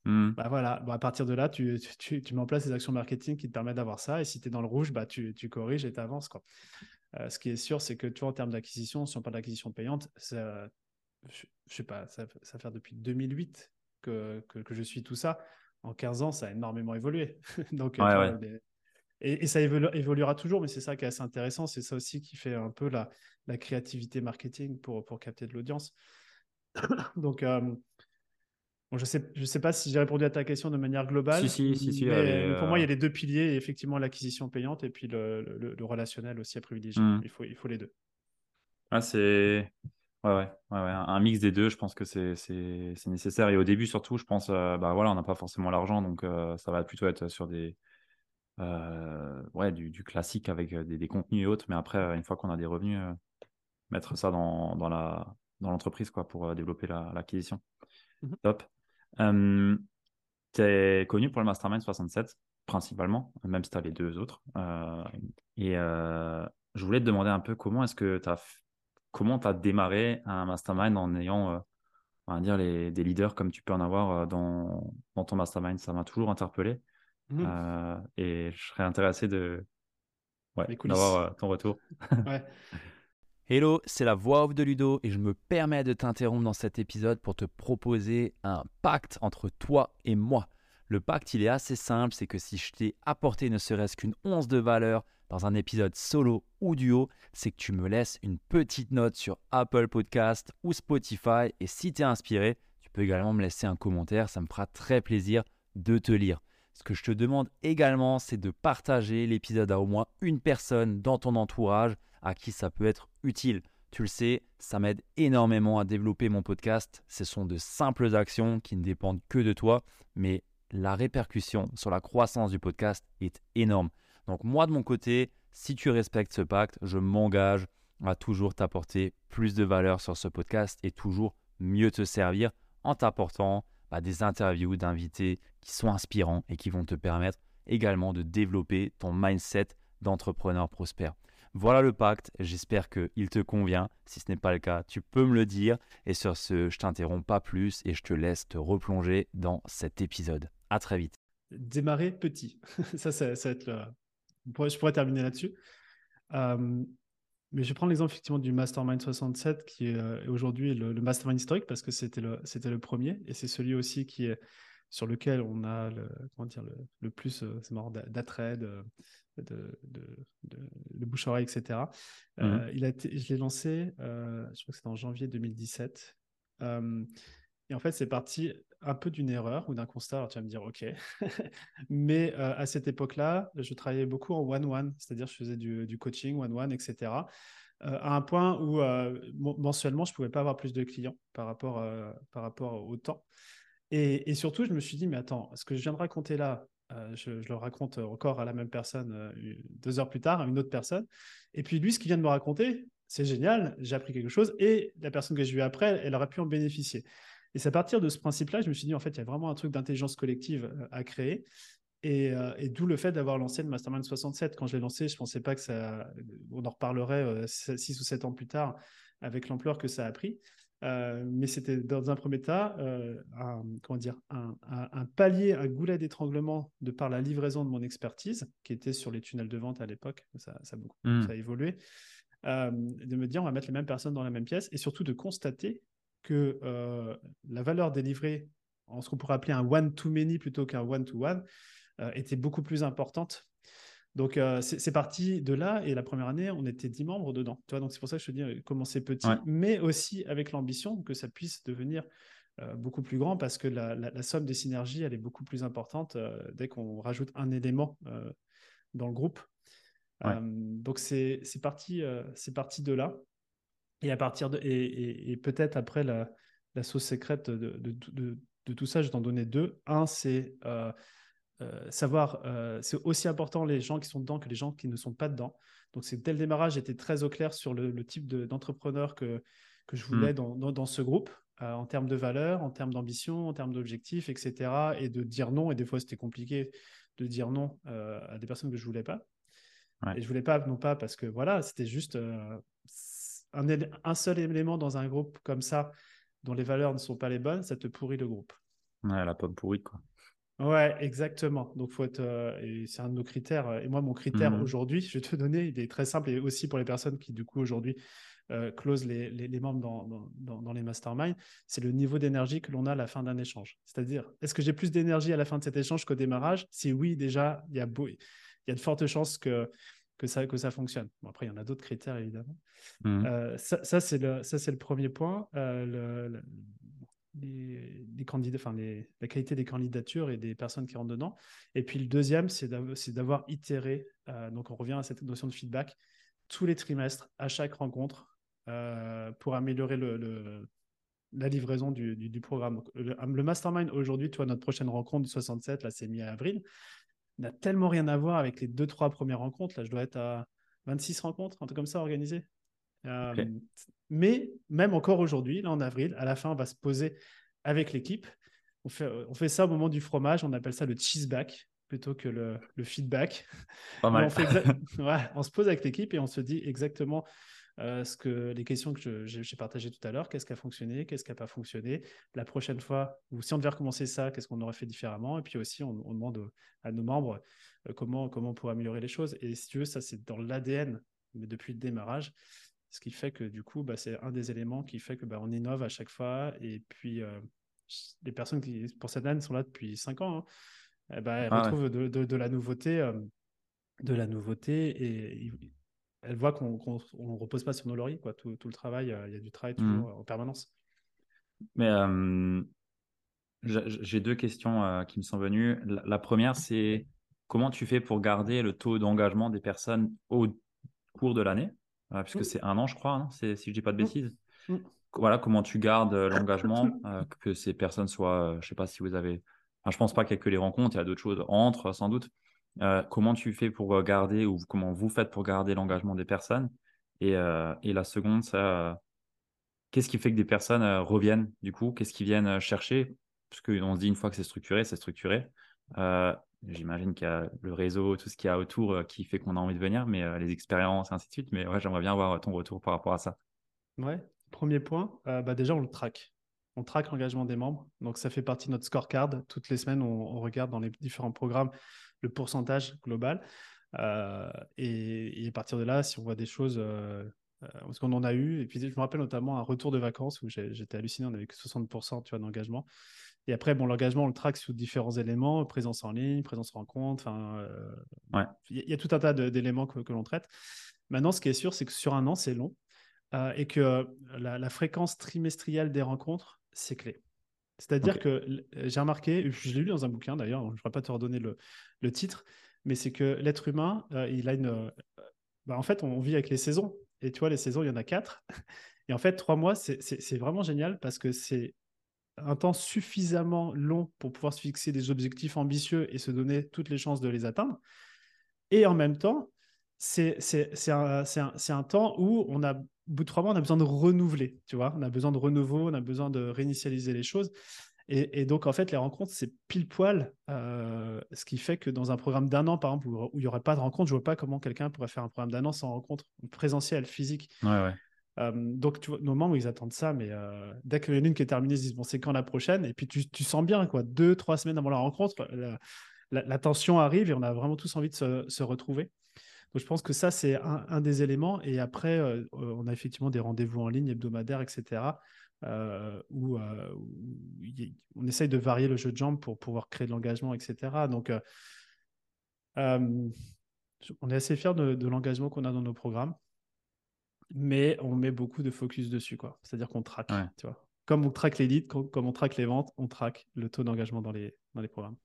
Mmh. Bah voilà, à partir de là, tu, tu, tu, mets en place des actions marketing qui te permettent d'avoir ça. Et si tu es dans le rouge, bah tu, corriges et tu avances. Quoi. Euh, ce qui est sûr, c'est que tu vois, en termes d'acquisition, si on parle d'acquisition payante, ça, je, ne sais pas, ça, ça fait depuis 2008 que, que, je suis tout ça. En 15 ans, ça a énormément évolué. Donc, euh, et, ça évoluera toujours, mais c'est ça qui est assez intéressant. C'est ça aussi qui fait un peu la, la créativité marketing pour, pour capter de l'audience. Donc, euh, je ne sais, je sais pas si j'ai répondu à ta question de manière globale. Si, si, si. mais pour moi, il y a les deux piliers, effectivement l'acquisition payante et puis le, le, relationnel aussi à privilégier. Hmm. Il, faut, il faut les deux. Ah, c'est. Ouais, ouais, ouais, un mix des deux, je pense que c'est nécessaire. Et au début, surtout, je pense, euh, bah voilà, on n'a pas forcément l'argent, donc euh, ça va plutôt être sur des, euh, ouais, du, du, classique avec des, des, contenus et autres. Mais après, une fois qu'on a des revenus, mettre ça dans, dans l'entreprise la, dans quoi, pour développer l'acquisition. Mmh Top tu es connu pour le Mastermind 67, principalement, même si tu as les deux autres. Euh, et euh, je voulais te demander un peu comment est-ce que tu as comment tu as démarré un mastermind en ayant euh, on va dire les, des leaders comme tu peux en avoir dans, dans ton mastermind? Ça m'a toujours interpellé mmh. et je serais intéressé de ouais, d'avoir ton retour ouais. Hello, c'est la voix off de Ludo et je me permets de t'interrompre dans cet épisode pour te proposer un pacte entre toi et moi. Le pacte, il est assez simple, c'est que si je t'ai apporté ne serait-ce qu'une once de valeur dans un épisode solo ou duo, c'est que tu me laisses une petite note sur Apple Podcast ou Spotify et si tu es inspiré, tu peux également me laisser un commentaire, ça me fera très plaisir de te lire. Ce que je te demande également, c'est de partager l'épisode à au moins une personne dans ton entourage à qui ça peut être utile. Tu le sais, ça m'aide énormément à développer mon podcast. Ce sont de simples actions qui ne dépendent que de toi, mais la répercussion sur la croissance du podcast est énorme. Donc moi de mon côté, si tu respectes ce pacte, je m'engage à toujours t'apporter plus de valeur sur ce podcast et toujours mieux te servir en t'apportant bah, des interviews d'invités qui sont inspirants et qui vont te permettre également de développer ton mindset d'entrepreneur prospère. Voilà le pacte, j'espère qu'il te convient. Si ce n'est pas le cas, tu peux me le dire. Et sur ce, je t'interromps pas plus et je te laisse te replonger dans cet épisode. À très vite. Démarrer petit. ça, ça, va être le... Je pourrais terminer là-dessus. Mais je vais prendre l'exemple effectivement du Mastermind 67 qui est aujourd'hui le, Mastermind historique parce que c'était le, c'était le premier et c'est celui aussi qui est sur lequel on a le, comment dire, le, plus c'est marrant, d'attrait, de, de, de, bouche-oreille, etc. Mmh il a je l'ai lancé, je crois que c'était en janvier 2017. Et en fait, c'est parti un peu d'une erreur ou d'un constat. Alors, tu vas me dire, OK. Mais euh, à cette époque-là, je travaillais beaucoup en one-one, c'est-à-dire je faisais du, coaching one-one, etc. Euh, à un point où euh, mensuellement, je ne pouvais pas avoir plus de clients par rapport, par rapport au temps. Et, surtout, je me suis dit, mais attends, ce que je viens de raconter là, je, le raconte encore à la même personne deux heures plus tard, à une autre personne. Et puis lui, ce qu'il vient de me raconter, c'est génial, j'ai appris quelque chose. Et la personne que j'ai vue après, elle aurait pu en bénéficier. Et c'est à partir de ce principe-là, je me suis dit, en fait, il y a vraiment un truc d'intelligence collective euh, à créer. Euh, et, d'où le fait d'avoir lancé le Mastermind 67. Quand je l'ai lancé, je ne pensais pas que ça. On en reparlerait 6 euh, ou 7 ans plus tard avec l'ampleur que ça a pris. mais c'était dans un premier temps un, comment dire, un, palier, un goulet d'étranglement de par la livraison de mon expertise, qui était sur les tunnels de vente à l'époque. Ça, ça, beaucoup, mmh. ça a évolué. de me dire, on va mettre les mêmes personnes dans la même pièce et surtout de constater que euh, la valeur délivrée en ce qu'on pourrait appeler un one-to-many plutôt qu'un one-to-one euh, était beaucoup plus importante. Donc, euh, c'est parti de là. Et la première année, on était 10 membres dedans. Tu vois, donc, c'est pour ça que je te dis commencer petit, mais aussi avec l'ambition que ça puisse devenir beaucoup plus grand parce que la, somme des synergies, elle est beaucoup plus importante dès qu'on rajoute un élément dans le groupe. donc, c'est parti, c'est parti de là. Et à partir de et, peut-être après la, sauce secrète de, de, tout ça, je vais t'en donner deux. Un, c'est euh, euh, savoir, euh, c'est aussi important les gens qui sont dedans que les gens qui ne sont pas dedans. Donc, c'est dès le démarrage, j'étais très au clair sur le, type d'entrepreneur que, que je voulais mmh. dans, dans, ce groupe, en termes de valeur, en termes d'ambition, en termes d'objectifs, etc. Et de dire non. Et des fois, c'était compliqué de dire non à des personnes que je voulais pas. Et je voulais pas, non pas parce que voilà, c'était juste un, seul élément dans un groupe comme ça, dont les valeurs ne sont pas les bonnes, ça te pourrit le groupe. Ouais, la pomme pourrie, quoi. Ouais, exactement. Donc, faut être, euh, c'est un de nos critères. Et moi, mon critère mmh aujourd'hui, je vais te donner, il est très simple et aussi pour les personnes qui, du coup, aujourd'hui, euh, close les, les, membres dans, dans, dans, les masterminds, c'est le niveau d'énergie que l'on a à la fin d'un échange. C'est-à-dire, est-ce que j'ai plus d'énergie à la fin de cet échange qu'au démarrage? Si oui, déjà, il y a, il y a de fortes chances que que ça, que ça fonctionne. Bon, après, il y en a d'autres critères, évidemment. Mmh. Euh, ça, ça c'est le, le, premier point. Euh, le, les, candidats, enfin, les, la qualité des candidatures et des personnes qui rentrent dedans. Et puis, le deuxième, c'est d'avoir itéré. Euh, donc, on revient à cette notion de feedback tous les trimestres, à chaque rencontre, pour améliorer le, la livraison du, du, programme. Le, le mastermind, aujourd'hui, toi, notre prochaine rencontre du 67, là, c'est mi-avril n'a tellement rien à voir avec les deux, trois premières rencontres. Là, je dois être à 26 rencontres, un truc comme ça organisé. Euh, mais même encore aujourd'hui, là en avril, à la fin, on va se poser avec l'équipe. On fait, on fait ça au moment du fromage, on appelle ça le cheeseback plutôt que le, le feedback. Pas mal. On, ouais, on, se pose avec l'équipe et on se dit exactement euh, ce que les questions que j'ai partagées tout à l'heure, qu'est-ce qui a fonctionné, qu'est-ce qui n'a pas fonctionné? La prochaine fois, ou si on devait recommencer ça, qu'est-ce qu'on aurait fait différemment? Et puis aussi, on, demande à nos membres euh, comment, comment on pourrait améliorer les choses. Et si tu veux, ça, c'est dans l'ADN, mais depuis le démarrage. Ce qui fait que du coup, bah, c'est un des éléments qui fait que bah, on innove à chaque fois. Et puis, euh, les personnes qui, pour cette année, sont là depuis cinq ans. Hein, eh ben, elles ah retrouvent de, de, la nouveauté, de la nouveauté et elle voit qu'on ne repose pas sur nos lauriers. Quoi. Tout, le travail, euh, il y a du travail mmh. toujours en permanence. Mais j'ai deux questions euh, qui me sont venues. La, première, c'est comment tu fais pour garder le taux d'engagement des personnes au cours de l'année? Euh, Puisque mmh. c'est un an, je crois, non si je dis pas de mmh. bêtises. Voilà, comment tu gardes l'engagement, que ces personnes soient, je sais pas si vous avez. Enfin, je pense pas qu'il y ait que les rencontres, il y a d'autres choses entre, sans doute. Euh, comment tu fais pour euh, garder ou comment vous faites pour garder l'engagement des personnes? Et, euh, et, la seconde, ça, qu'est-ce qui fait que des personnes reviennent du coup? Qu'est-ce qu'ils viennent chercher? Parce qu'on se dit une fois que c'est structuré, c'est structuré. J'imagine qu'il y a le réseau, tout ce qu'il y a autour qui fait qu'on a envie de venir, mais les expériences et ainsi de suite. Mais ouais, j'aimerais bien avoir ton retour par rapport à ça. Ouais, premier point, bah déjà on le traque. On traque l'engagement des membres. Donc ça fait partie de notre scorecard. Toutes les semaines, on regarde dans les différents programmes le pourcentage global. et, à partir de là, si on voit des choses, parce qu'on en a eu, et puis je me rappelle notamment un retour de vacances où j'étais halluciné, on avait que 60% tu vois, d'engagement. Et après, bon, l'engagement, on le traque sous différents éléments, présence en ligne, présence rencontre, enfin, il y, a tout un tas d'éléments que, que l'on traite. Maintenant, ce qui est sûr, c'est que sur un an, c'est long. Euh, et que euh, la, fréquence trimestrielle des rencontres, c'est clé. C'est-à-dire que j'ai remarqué, je l'ai lu dans un bouquin d'ailleurs, je ne pourrais pas te redonner le, le titre, mais c'est que l'être humain, euh, il a une. Bah, en fait, on vit avec les saisons. Et tu vois, les saisons, il y en a quatre. Et en fait, trois mois, c'est vraiment génial parce que c'est un temps suffisamment long pour pouvoir se fixer des objectifs ambitieux et se donner toutes les chances de les atteindre. Et en même temps, c'est un, un, temps où on a, au bout de trois mois, on a besoin de renouveler, tu vois, on a besoin de renouveau, on a besoin de réinitialiser les choses. Et, donc, en fait, les rencontres, c'est pile poil, euh, ce qui fait que dans un programme d'un an, par exemple, où, il n'y aurait pas de rencontre, je ne vois pas comment quelqu'un pourrait faire un programme d'un an sans rencontre présentielle, physique. Ouais, ouais. Euh, donc, tu vois, nos membres, ils attendent ça, mais euh, dès qu'il y en a une qui est terminée, ils se disent, bon, c'est quand la prochaine? Et puis, tu, tu, sens bien, quoi, deux, trois semaines avant la rencontre, la, tension arrive et on a vraiment tous envie de se, se retrouver. Donc, je pense que ça, c'est un, des éléments. Et après, euh, on a effectivement des rendez-vous en ligne hebdomadaires, etc., euh, où, euh, on essaye de varier le jeu de jambes pour pouvoir créer de l'engagement, etc. Donc, on est assez fiers de, l'engagement qu'on a dans nos programmes, mais on met beaucoup de focus dessus. quoi. C'est-à-dire qu'on traque, tu vois. Comme on traque les leads, comme on traque les ventes, on traque le taux d'engagement dans les, dans les programmes.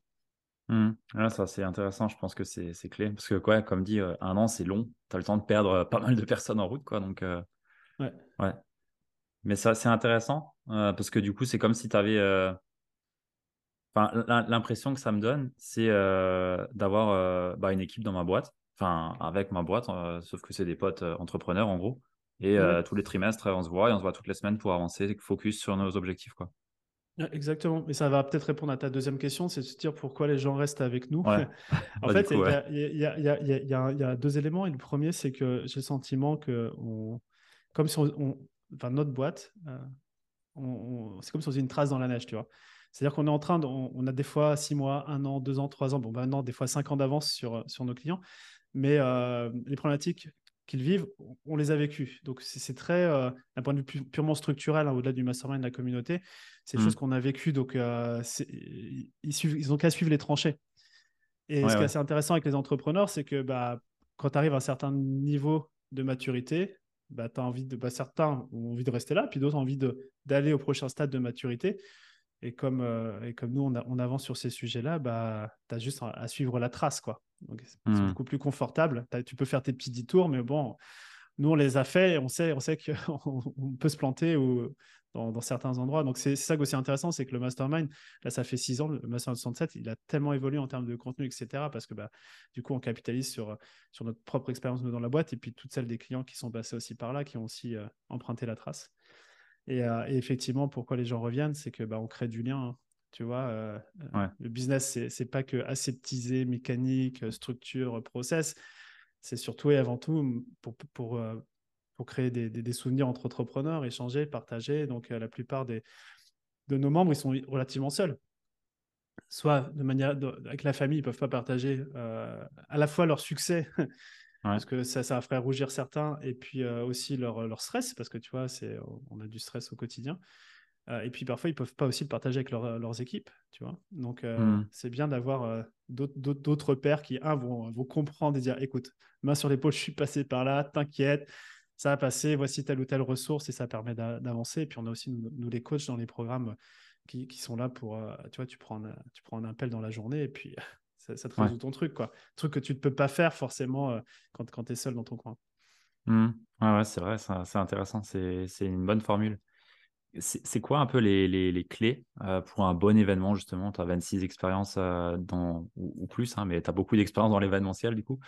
Mmh. ça, c'est intéressant. Je pense que c'est clé. Parce que, quoi, comme dit, euh, un an, c'est long. Tu as le temps de perdre euh, pas mal de personnes en route. Quoi, donc, euh, ouais. ouais. Mais ça, c'est intéressant. parce que du coup, c'est comme si tu avais. Enfin, l'impression que ça me donne, c'est d'avoir bah, une équipe dans ma boîte. Enfin, avec ma boîte, sauf que c'est des potes entrepreneurs, en gros. Et tous les trimestres, on se voit et on se voit toutes les semaines pour avancer, focus sur nos objectifs. Quoi. Exactement. Et ça va peut-être répondre à ta deuxième question, c'est de se dire pourquoi les gens restent avec nous. en fait, il y, a deux éléments. Et le premier, c'est que j'ai le sentiment que, on, comme si on, enfin, notre boîte, euh, c'est comme si on faisait une trace dans la neige, tu vois. C'est-à-dire qu'on est en train, de, on, a des fois six mois, un an, deux ans, trois ans, bon, maintenant, des fois cinq ans d'avance sur, sur nos clients. Mais euh, les problématiques qu'ils vivent, on les a vécues. Donc, c'est très, euh, d'un point de vue purement structurel, hein, au-delà du mastermind de la communauté, c'est des mmh. choses qu'on a vécues. Donc, euh, ils, ils ont qu'à suivre les tranchées. Et ce qui est assez intéressant avec les entrepreneurs, c'est que bah, quand tu arrives à un certain niveau de maturité, bah, as envie de, bah, certains ont envie de rester là, puis d'autres ont envie d'aller au prochain stade de maturité. Et comme, euh, et comme nous, on, on, avance sur ces sujets-là, bah, tu as juste à, suivre la trace. Quoi. Donc, c'est mmh. beaucoup plus confortable. Tu peux faire tes petits détours, mais bon, nous, on les a fait et on sait, on sait qu'on peut se planter ou, dans, certains endroits. Donc, c'est ça qui est aussi intéressant, c'est que le mastermind, là, ça fait six ans, le mastermind 67, il a tellement évolué en termes de contenu, etc. Parce que bah, du coup, on capitalise sur, sur notre propre expérience dans la boîte et puis toutes celles des clients qui sont passés aussi par là, qui ont aussi euh, emprunté la trace. Euh, et, effectivement, pourquoi les gens reviennent, c'est que bah, on crée du lien. Tu vois, euh, euh, le business, c'est pas que aseptiser mécanique, structure, process. C'est surtout et avant tout pour, pour, pour créer des, des, souvenirs entre entrepreneurs, échanger, partager. Donc, la plupart des, de nos membres, ils sont relativement seuls. Soit de manière avec la famille, ils peuvent pas partager à la fois leur succès parce que ça, ça ferait rougir certains et puis euh, aussi leur, leur, stress parce que tu vois, c'est, on a du stress au quotidien. Euh, et puis parfois, ils peuvent pas aussi le partager avec leurs équipes, tu vois. Donc, euh, mmh. c'est bien d'avoir d'autres pères qui, un, vont, vont, comprendre et dire écoute, main sur l'épaule, je suis passé par là, t'inquiète, ça a passé, voici telle ou telle ressource et ça permet d'avancer. Et puis, on a aussi, nous, les coachs dans les programmes qui, qui sont là pour, tu vois, tu prends, tu prends un appel dans la journée et puis ça, te résout ton truc, quoi. Truc que tu ne peux pas faire forcément euh, quand, quand tu es seul dans ton coin. Mmh. Ouais, c'est vrai, c'est intéressant. C'est une bonne formule. C'est quoi un peu les, les, les clés euh, pour un bon événement, justement? Tu as 26 expériences euh, dans, ou, plus, hein, mais tu as beaucoup d'expérience dans l'événementiel, du coup.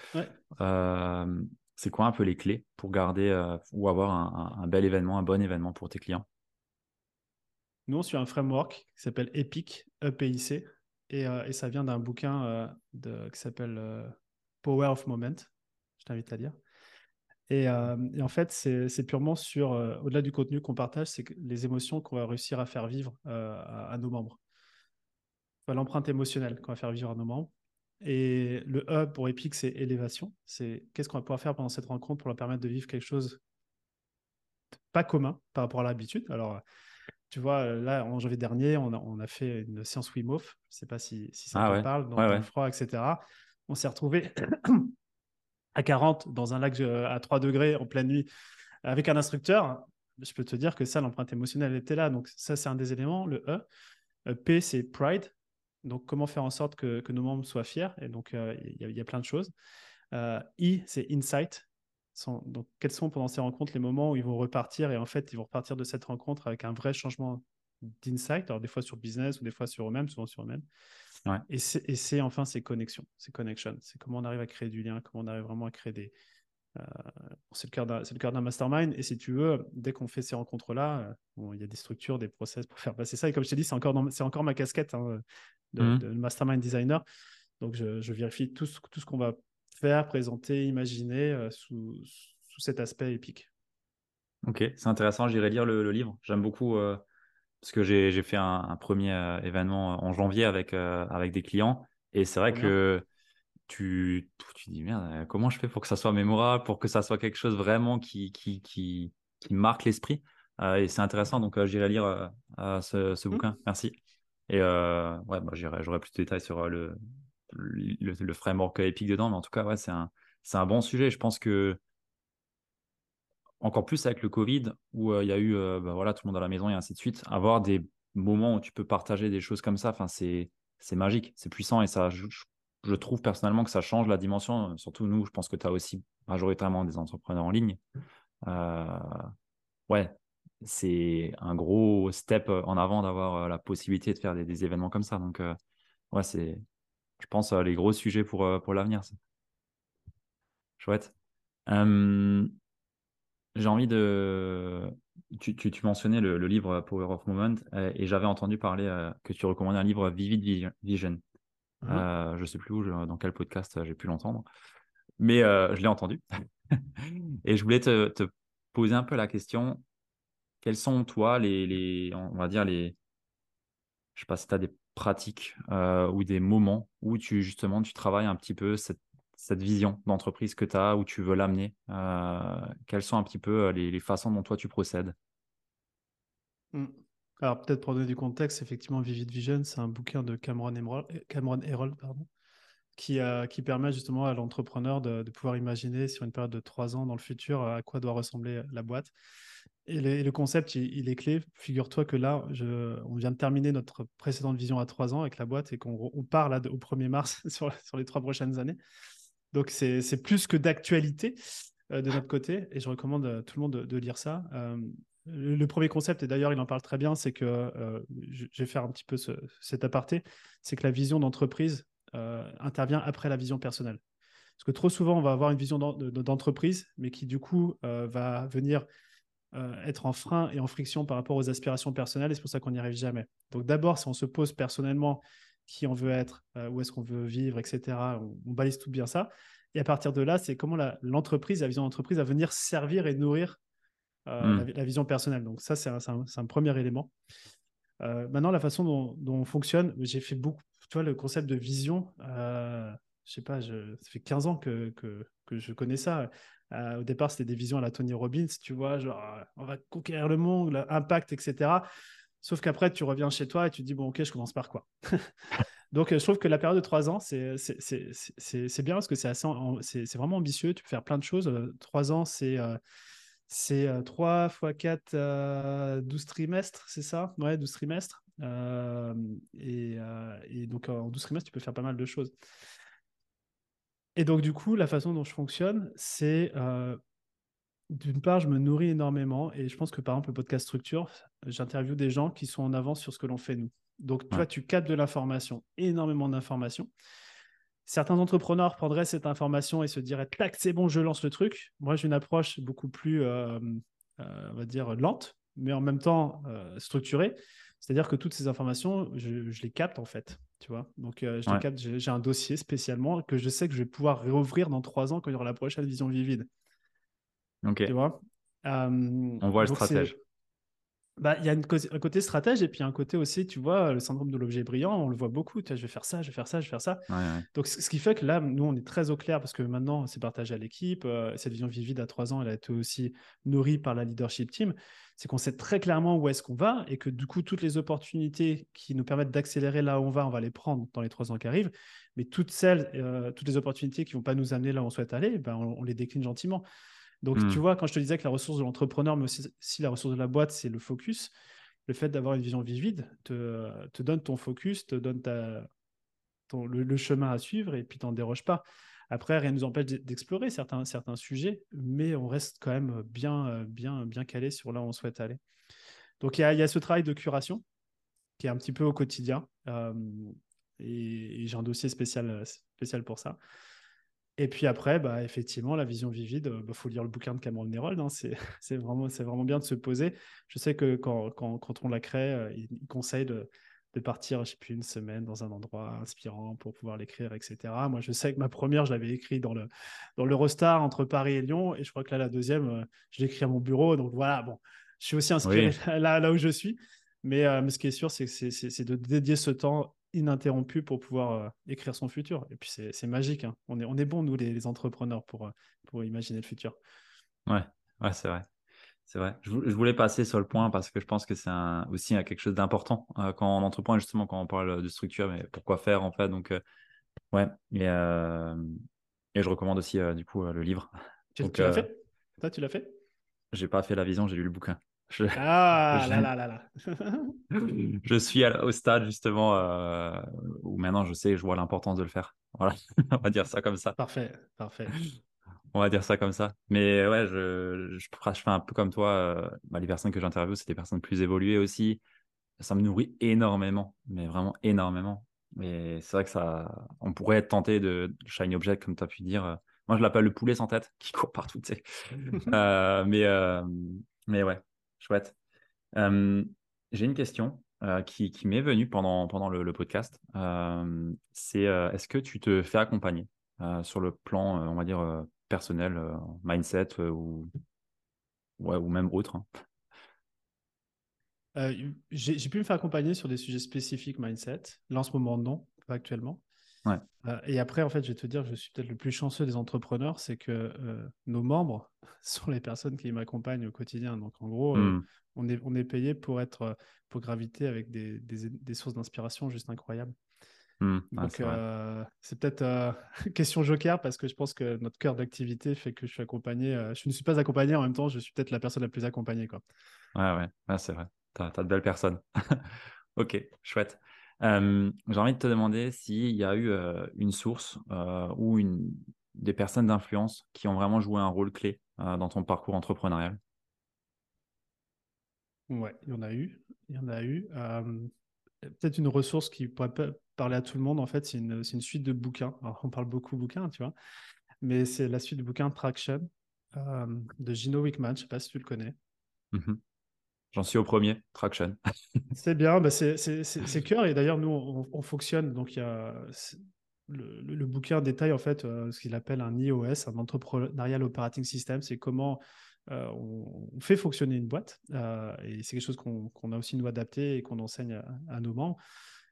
c'est quoi un peu les clés pour garder ou avoir un, un, bel événement, un bon événement pour tes clients? Nous, on suit un framework qui s'appelle EPIC, EPIC. Euh, et, ça vient d'un bouquin euh, de, qui s'appelle euh, Power of Moment. Je t'invite à lire. Et, en fait, c'est purement sur, au-delà du contenu qu'on partage, c'est les émotions qu'on va réussir à faire vivre à, nos membres. L'empreinte émotionnelle qu'on va faire vivre à nos membres. Et le E pour Epic, c'est élévation. C'est qu'est-ce qu'on va pouvoir faire pendant cette rencontre pour leur permettre de vivre quelque chose pas commun par rapport à l'habitude. Alors, tu vois, là, en janvier dernier, on a, on a fait une séance Wim Hof. Je ne sais pas si, si ça ah te parle, dans, le froid, etc. On s'est retrouvé à 40 dans un lac euh, à 3 degrés en pleine nuit avec un instructeur. Je peux te dire que ça, l'empreinte émotionnelle était là. Donc, ça, c'est un des éléments. Le E. Euh, P, c'est pride. Donc, comment faire en sorte que, nos membres soient fiers? Et donc, euh, il y, a plein de choses. I, c'est insight. donc, quels sont pendant ces rencontres les moments où ils vont repartir? Et en fait, ils vont repartir de cette rencontre avec un vrai changement d'insight, alors des fois sur business ou des fois sur eux-mêmes, souvent sur eux-mêmes. Et c'est enfin ces connexions, ces connections. C'est comment on arrive à créer du lien, comment on arrive vraiment à créer des. Euh, c'est le cœur d'un mastermind. Et si tu veux, dès qu'on fait ces rencontres-là, il y a des structures, des process pour faire passer ça. Et comme je t'ai dit, c'est encore, encore ma casquette. Hein, Mmh. de, mastermind designer. Donc, je, vérifie tout ce, tout ce qu'on va faire, présenter, imaginer euh, sous, sous, cet aspect épique. Ok, c'est intéressant. J'irai lire le, livre. J'aime beaucoup euh, parce que j'ai fait un, premier euh, événement en janvier avec, avec des clients. Et c'est vrai que tu, tu dis, merde, comment je fais pour que ça soit mémorable, pour que ça soit quelque chose vraiment qui, qui, qui, qui marque l'esprit? et c'est intéressant. Donc, j'irai lire ce, ce mmh. bouquin. Merci. Et euh, ouais, bah, j'aurai plus de détails sur euh, le, le, le, framework épique dedans, mais en tout cas, ouais, c'est un, un bon sujet. Je pense que encore plus avec le Covid, où euh, il y a eu bah, voilà, tout le monde à la maison et ainsi de suite, avoir des moments où tu peux partager des choses comme ça, c'est magique, c'est puissant et ça, je, trouve personnellement que ça change la dimension. Surtout nous, je pense que tu as aussi majoritairement des entrepreneurs en ligne. ouais, c'est un gros step euh, en avant d'avoir euh, la possibilité de faire des, événements comme ça. Donc, euh, ouais, c'est, je pense, les gros sujets pour, pour l'avenir. Chouette. J'ai envie de. Tu, tu, mentionnais le, livre Power of Moment et j'avais entendu parler que tu recommandais un livre Vivid Vision. Uh-huh. je ne sais plus où, dans quel podcast j'ai pu l'entendre, mais je l'ai entendu. et je voulais te, te, poser un peu la question quels sont, toi, les, on va dire, les, je sais pas si tu as des pratiques euh, ou des moments où tu, justement, tu travailles un petit peu cette, vision d'entreprise que tu as, où tu veux l'amener euh, Quelles sont un petit peu euh, les, façons dont toi tu procèdes? Mmh. Alors, peut-être pour donner du contexte, effectivement, Vivid Vision, c'est un bouquin de Cameron Emerald, Cameron pardon, qui, qui permet justement à l'entrepreneur de, pouvoir imaginer sur une période de trois ans dans le futur à quoi doit ressembler la boîte. Et le, concept, il, est clé. Figure-toi que là, on vient de terminer notre précédente vision à trois ans avec la boîte et qu'on on part là au 1er mars sur, les trois prochaines années. Donc, c'est plus que d'actualité euh, de notre côté. Et je recommande à tout le monde de, lire ça. Euh, le, premier concept, et d'ailleurs, il en parle très bien, c'est que euh, je, vais faire un petit peu cet aparté c'est que la vision d'entreprise intervient après la vision personnelle. Parce que trop souvent, on va avoir une vision d'entreprise, mais qui du coup va venir euh, être en frein et en friction par rapport aux aspirations personnelles et c'est pour ça qu'on n'y arrive jamais. Donc d'abord, si on se pose personnellement qui on veut être, euh, où est-ce qu'on veut vivre, etc., on, balise tout bien ça. Et à partir de là, c'est comment l'entreprise, la, vision d'entreprise, va venir servir et nourrir euh, hmm. la, vision personnelle. Donc ça, c'est un, premier élément. maintenant, la façon dont, on fonctionne, j'ai fait beaucoup, tu vois, le concept de vision, je sais pas, je, ça fait 15 ans que, que, que je connais ça. Euh, au départ, c'était des visions à la Tony Robbins, tu vois, genre, euh, on va conquérir le monde, l'impact, etc. Sauf qu'après, tu reviens chez toi et tu te dis, bon, ok, je commence par quoi? Donc, euh, je trouve que la période de trois ans, c'est bien parce que c'est vraiment ambitieux. Tu peux faire plein de choses. Trois ans, c'est c'est 3 x 4, 12 trimestres, c'est ça? Ouais, 12 trimestres. et, et, donc, en 12 trimestres, tu peux faire pas mal de choses. Et donc, du coup, la façon dont je fonctionne, c'est euh, d'une part, je me nourris énormément et je pense que par exemple, le podcast structure, j'interviewe des gens qui sont en avance sur ce que l'on fait nous. Donc, toi, tu captes de l'information, énormément d'informations. Certains entrepreneurs prendraient cette information et se diraient, tac, c'est bon, je lance le truc. Moi, j'ai une approche beaucoup plus, euh, euh, on va dire, lente, mais en même temps structurée. C'est-à-dire que toutes ces informations, je, les capte en fait. Tu vois Donc, euh, je les capte. J'ai un dossier spécialement que je sais que je vais pouvoir réouvrir dans trois ans quand il y aura la prochaine vision vivide. Tu vois On voit le stratège. bah, il y a une un côté stratège et puis un côté aussi, tu vois, le syndrome de l'objet brillant, on le voit beaucoup. Tu vois, je vais faire ça, je vais faire ça, je vais faire ça. Donc, ce qui fait que là, nous, on est très au clair parce que maintenant, c'est partagé à l'équipe. Euh, cette vision vivide à trois ans, elle a été aussi nourrie par la leadership team. C'est qu'on sait très clairement où est-ce qu'on va et que du coup, toutes les opportunités qui nous permettent d'accélérer là où on va, on va les prendre dans les trois ans qui arrivent. Mais toutes celles, euh, toutes les opportunités qui vont pas nous amener là où on souhaite aller, ben, on les décline gentiment. Donc, tu hmm. vois, quand je te disais que la ressource de l'entrepreneur, mais aussi si la ressource de la boîte, c'est le focus, le fait d'avoir une vision vivide te, te, donne ton focus, te donne ta, ton, le, chemin à suivre et puis t'en déroges pas. Après, rien ne nous empêche d'explorer certains, certains sujets, mais on reste quand même bien, bien, bien calé sur là où on souhaite aller. Donc, il y a, y a, ce travail de curation qui est un petit peu au quotidien. Euh, et, et j'ai un dossier spécial, spécial pour ça. Et puis après, bah, effectivement, la vision vivide, il bah, faut lire le bouquin de Cameron Nerold. Hein, c'est vraiment, vraiment bien de se poser. Je sais que quand, quand, quand on la crée, euh, il, conseille de, de, partir, je sais plus, une semaine dans un endroit inspirant pour pouvoir l'écrire, etc. Moi, je sais que ma première, je l'avais écrit dans le dans l'Eurostar entre Paris et Lyon. Et je crois que là, la deuxième, euh, je l'ai écrit à mon bureau. Donc voilà, bon, je suis aussi inspiré là, là où je suis. Mais, euh, mais ce qui est sûr, c'est de dédier ce temps ininterrompu pour pouvoir euh, écrire son futur. Et puis c'est magique. Hein. On, est, on est bons, nous, les, entrepreneurs, pour, euh, pour imaginer le futur. Ouais, ouais c'est vrai. C'est vrai. Je, voulais passer sur le point parce que je pense que c'est aussi quelque chose d'important euh, quand on entreprend, justement, quand on parle de structure, mais pourquoi faire en fait. Donc, ouais. Et, et je recommande aussi, du coup, le livre. Tu, tu l'as fait? Toi, tu l'as fait? J'ai pas fait la vision, j'ai lu le bouquin. Je, ah là là là là. je suis au stade justement euh, où maintenant je sais, je vois l'importance de le faire. Voilà, on va dire ça comme ça. Parfait, parfait. On va dire ça comme ça. Mais ouais, je, je, fais un peu comme toi. Euh, bah, les personnes que j'interviewe, c'est des personnes plus évoluées aussi. Ça me nourrit énormément, mais vraiment énormément. Et c'est vrai que ça, on pourrait être tenté de shiny object, comme tu as pu dire. Moi, je l'appelle le poulet sans tête qui court partout, tu sais. euh, mais, mais ouais, Chouette. J'ai une question euh, qui, m'est venue pendant, pendant le, podcast. c'est euh, est-ce que tu te fais accompagner euh, sur le plan, on va dire, personnel, mindset ou, ou même autre hein? J'ai pu me faire accompagner sur des sujets spécifiques mindset. Là, en ce moment, non, pas actuellement. Euh, et après, en fait, je vais te dire, je suis peut-être le plus chanceux des entrepreneurs, c'est que euh, nos membres sont les personnes qui m'accompagnent au quotidien. Donc, en gros, euh, hmm. on, est, on est payé pour être, pour graviter avec des, des, sources d'inspiration juste incroyables. Hmm. Donc, c'est peut-être question joker parce que je pense que notre cœur d'activité fait que je suis accompagné. je ne suis pas accompagné en même temps, je suis peut-être la personne la plus accompagnée. Quoi. Ouais, ouais, c'est vrai. Tu as, as, de belles personnes. ok, chouette j'ai envie de te demander s'il y a eu une source ou une, des personnes d'influence qui ont vraiment joué un rôle clé dans ton parcours entrepreneurial? Ouais, il y en a eu. Il y en a eu. Peut-être une ressource qui pourrait parler à tout le monde, en fait, c'est une, une, suite de bouquins. Alors, on parle beaucoup bouquins, tu vois, mais c'est la suite du bouquin Traction de Gino Wickman. Je ne sais pas si tu le connais. Mmh J'en suis au premier, Traction. c'est bien, bah c'est cœur. Et d'ailleurs, nous, on, fonctionne. Donc, il y a le, bouquin détaille en fait euh, ce qu'il appelle un IOS, un Entrepreneurial Operating System. C'est comment euh, on, fait fonctionner une boîte. Euh, et c'est quelque chose qu'on a aussi nous adapté et qu'on enseigne à, nos membres.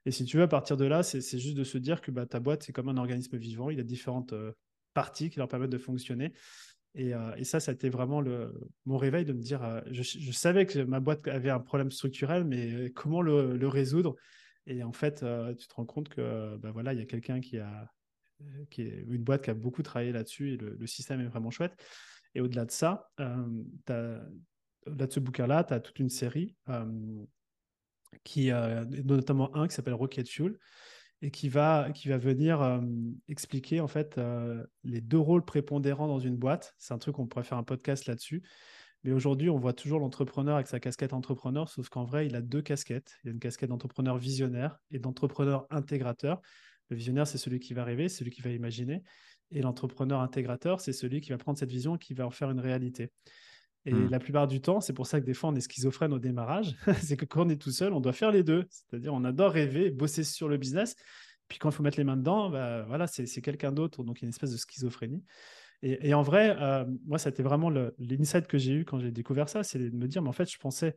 Et si tu veux, à partir de là, c'est juste de se dire que bah, ta boîte, c'est comme un organisme vivant. Il a différentes parties qui leur permettent de fonctionner. Euh, et, ça, ça a été vraiment mon réveil de me dire, euh, je, savais que ma boîte avait un problème structurel, mais comment le, résoudre? Et en fait, euh, tu te rends compte que ben voilà, il y a quelqu'un qui a, qui est une boîte qui a beaucoup travaillé là-dessus et le, système est vraiment chouette. Et au-delà de ça, au-delà de ce bouquin-là, tu as toute une série qui, notamment un qui s'appelle Rocket Fuel, et qui va, qui va venir expliquer en fait les deux rôles prépondérants dans une boîte. C'est un truc qu'on pourrait faire un podcast là-dessus. Mais aujourd'hui, on voit toujours l'entrepreneur avec sa casquette entrepreneur, sauf qu'en vrai, il a deux casquettes. Il y a une casquette d'entrepreneur visionnaire et d'entrepreneur intégrateur. Le visionnaire, c'est celui qui va rêver, celui qui va imaginer. Et l'entrepreneur intégrateur, c'est celui qui va prendre cette vision et qui va en faire une réalité. Et hmm. la plupart du temps, c'est pour ça que des fois on est schizophrène au démarrage, c'est que quand on est tout seul, on doit faire les deux. C'est-à-dire, on adore rêver, bosser sur le business. Puis quand il faut mettre les mains dedans, bah, voilà, c'est quelqu'un d'autre. Donc il y a une espèce de schizophrénie. Et, en vrai, euh, moi, ça a été vraiment l'insight que j'ai eu quand j'ai découvert ça, c'est de me dire, mais en fait, je pensais,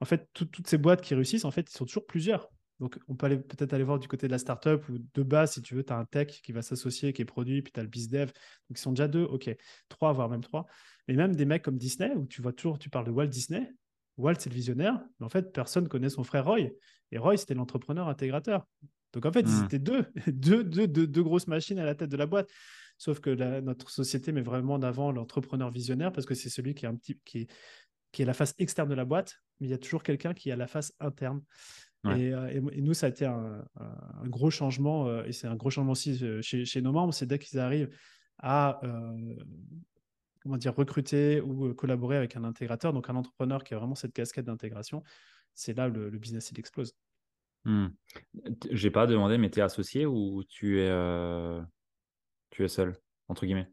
en fait, toutes ces boîtes qui réussissent, en fait, ils sont toujours plusieurs. Donc, on peut peut-être aller voir du côté de la startup ou de base, si tu veux, tu as un tech qui va s'associer, qui est produit, puis tu as le bizdev. Donc, ils sont déjà deux, ok, trois, voire même trois. Mais même des mecs comme Disney, où tu vois toujours, tu parles de Walt Disney. Walt, c'est le visionnaire, mais en fait, personne connaît son frère Roy. Et Roy, c'était l'entrepreneur intégrateur. Donc, en fait, ils hmm. étaient deux, deux, deux, deux, grosses machines à la tête de la boîte. Sauf que notre société met vraiment en avant l'entrepreneur visionnaire parce que c'est celui qui est, un petit, qui, est, qui est la face externe de la boîte, mais il y a toujours quelqu'un qui a la face interne. Euh, et, nous, ça a été un, gros changement, euh, et c'est un gros changement aussi euh, chez, nos membres, c'est dès qu'ils arrivent à comment dire, recruter ou collaborer avec un intégrateur, donc un entrepreneur qui a vraiment cette casquette d'intégration, c'est là le, le business il explose. Hmm. J'ai pas demandé, mais tu es associé ou tu es, tu es seul, entre guillemets?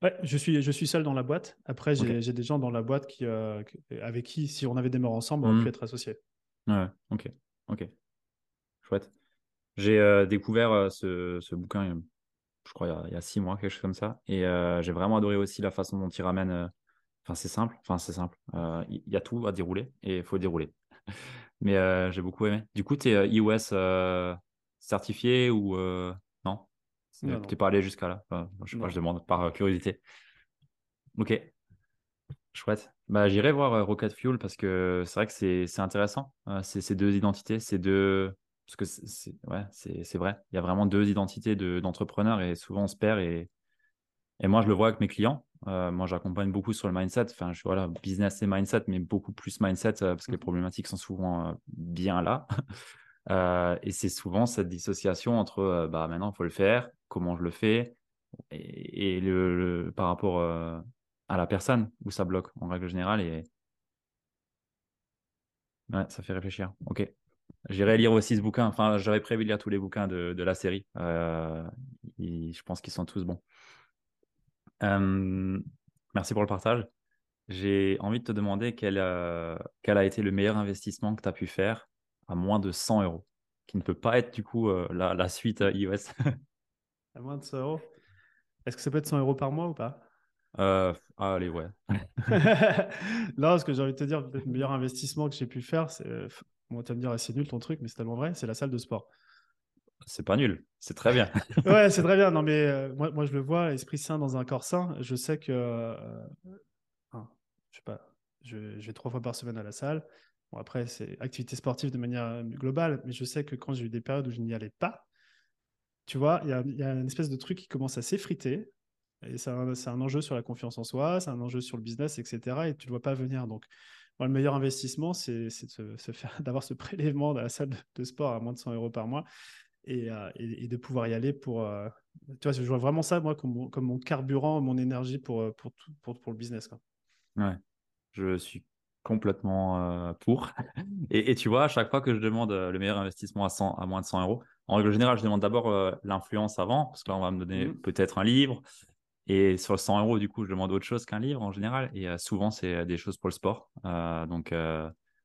Ouais, je suis, je suis seul dans la boîte. Après, j'ai des gens dans la boîte qui, avec qui, si on avait démarré ensemble, on aurait pu hmm. être associés. Ouais, ok. Ok. Chouette. J'ai euh, découvert euh, ce, bouquin, je crois, il y, a, six mois, quelque chose comme ça. Et euh, j'ai vraiment adoré aussi la façon dont il ramène. Enfin, c'est simple. Enfin, c'est simple. Il y, a tout à dérouler et il faut dérouler. Mais j'ai beaucoup aimé. Du coup, tu es iOS certifié ou non? Tu n'es pas allé jusqu'à là? Je sais pas, je demande par curiosité. Ok. Chouette. Bah, j'irai voir euh, Rocket Fuel parce que c'est vrai que c'est intéressant. Euh, ces deux identités, ces deux. Parce que c'est ouais, c'est vrai. Il y a vraiment deux identités d'entrepreneurs et souvent on se perd. Et, et moi, je le vois avec mes clients. Euh, moi, j'accompagne beaucoup sur le mindset. Enfin, je voilà, business et mindset, mais beaucoup plus mindset parce que les mmh problématiques sont souvent bien là. et c'est souvent cette dissociation entre bah, maintenant, il faut le faire, comment je le fais, et, le, par rapport à la personne où ça bloque en règle générale. Et ça fait réfléchir. Ok. J'irai lire aussi ce bouquin. Enfin, j'avais prévu de lire tous les bouquins de, la série. Euh, je pense qu'ils sont tous bons. Euh, merci pour le partage. J'ai envie de te demander quel, euh, a été le meilleur investissement que tu as pu faire à moins de 100 euros, qui ne peut pas être du coup la, la, suite iOS. à moins de 100 euros Est-ce que ça peut être 100 euros par mois ou pas? Euh, allez, ouais. Là, ce que j'ai envie de te dire, le meilleur investissement que j'ai pu faire, c'est. Bon, tu vas me dire, c'est nul ton truc, mais c'est tellement vrai, c'est la salle de sport. C'est pas nul, c'est très bien. ouais, c'est très bien. Non, mais euh, moi, moi, je le vois, esprit sain dans un corps sain. Je sais que. Euh, je sais pas, je, vais trois fois par semaine à la salle. Bon, après, c'est activité sportive de manière globale, mais je sais que quand j'ai eu des périodes où je n'y allais pas, tu vois, il y a, une espèce de truc qui commence à s'effriter. Et c'est un, enjeu sur la confiance en soi, c'est un enjeu sur le business, etc. Et tu ne dois pas venir. Donc, le meilleur investissement, c'est d'avoir ce prélèvement dans la salle de, sport à moins de 100 euros par mois et, euh, de pouvoir y aller pour. Euh, tu vois, je vois vraiment ça, moi, comme mon, comme mon carburant, mon énergie pour, euh, pour, pour, pour, le business. Quoi. Ouais, je suis complètement pour. Et, tu vois, à chaque fois que je demande le meilleur investissement à, 100, à moins de 100 euros, en règle générale, je demande d'abord l'influence avant, parce que là, on va me donner mmh. peut-être un livre, et sur 100 euros, du coup, je demande autre chose qu'un livre en général. Et euh, souvent, c'est euh, des choses pour le sport. Euh, donc,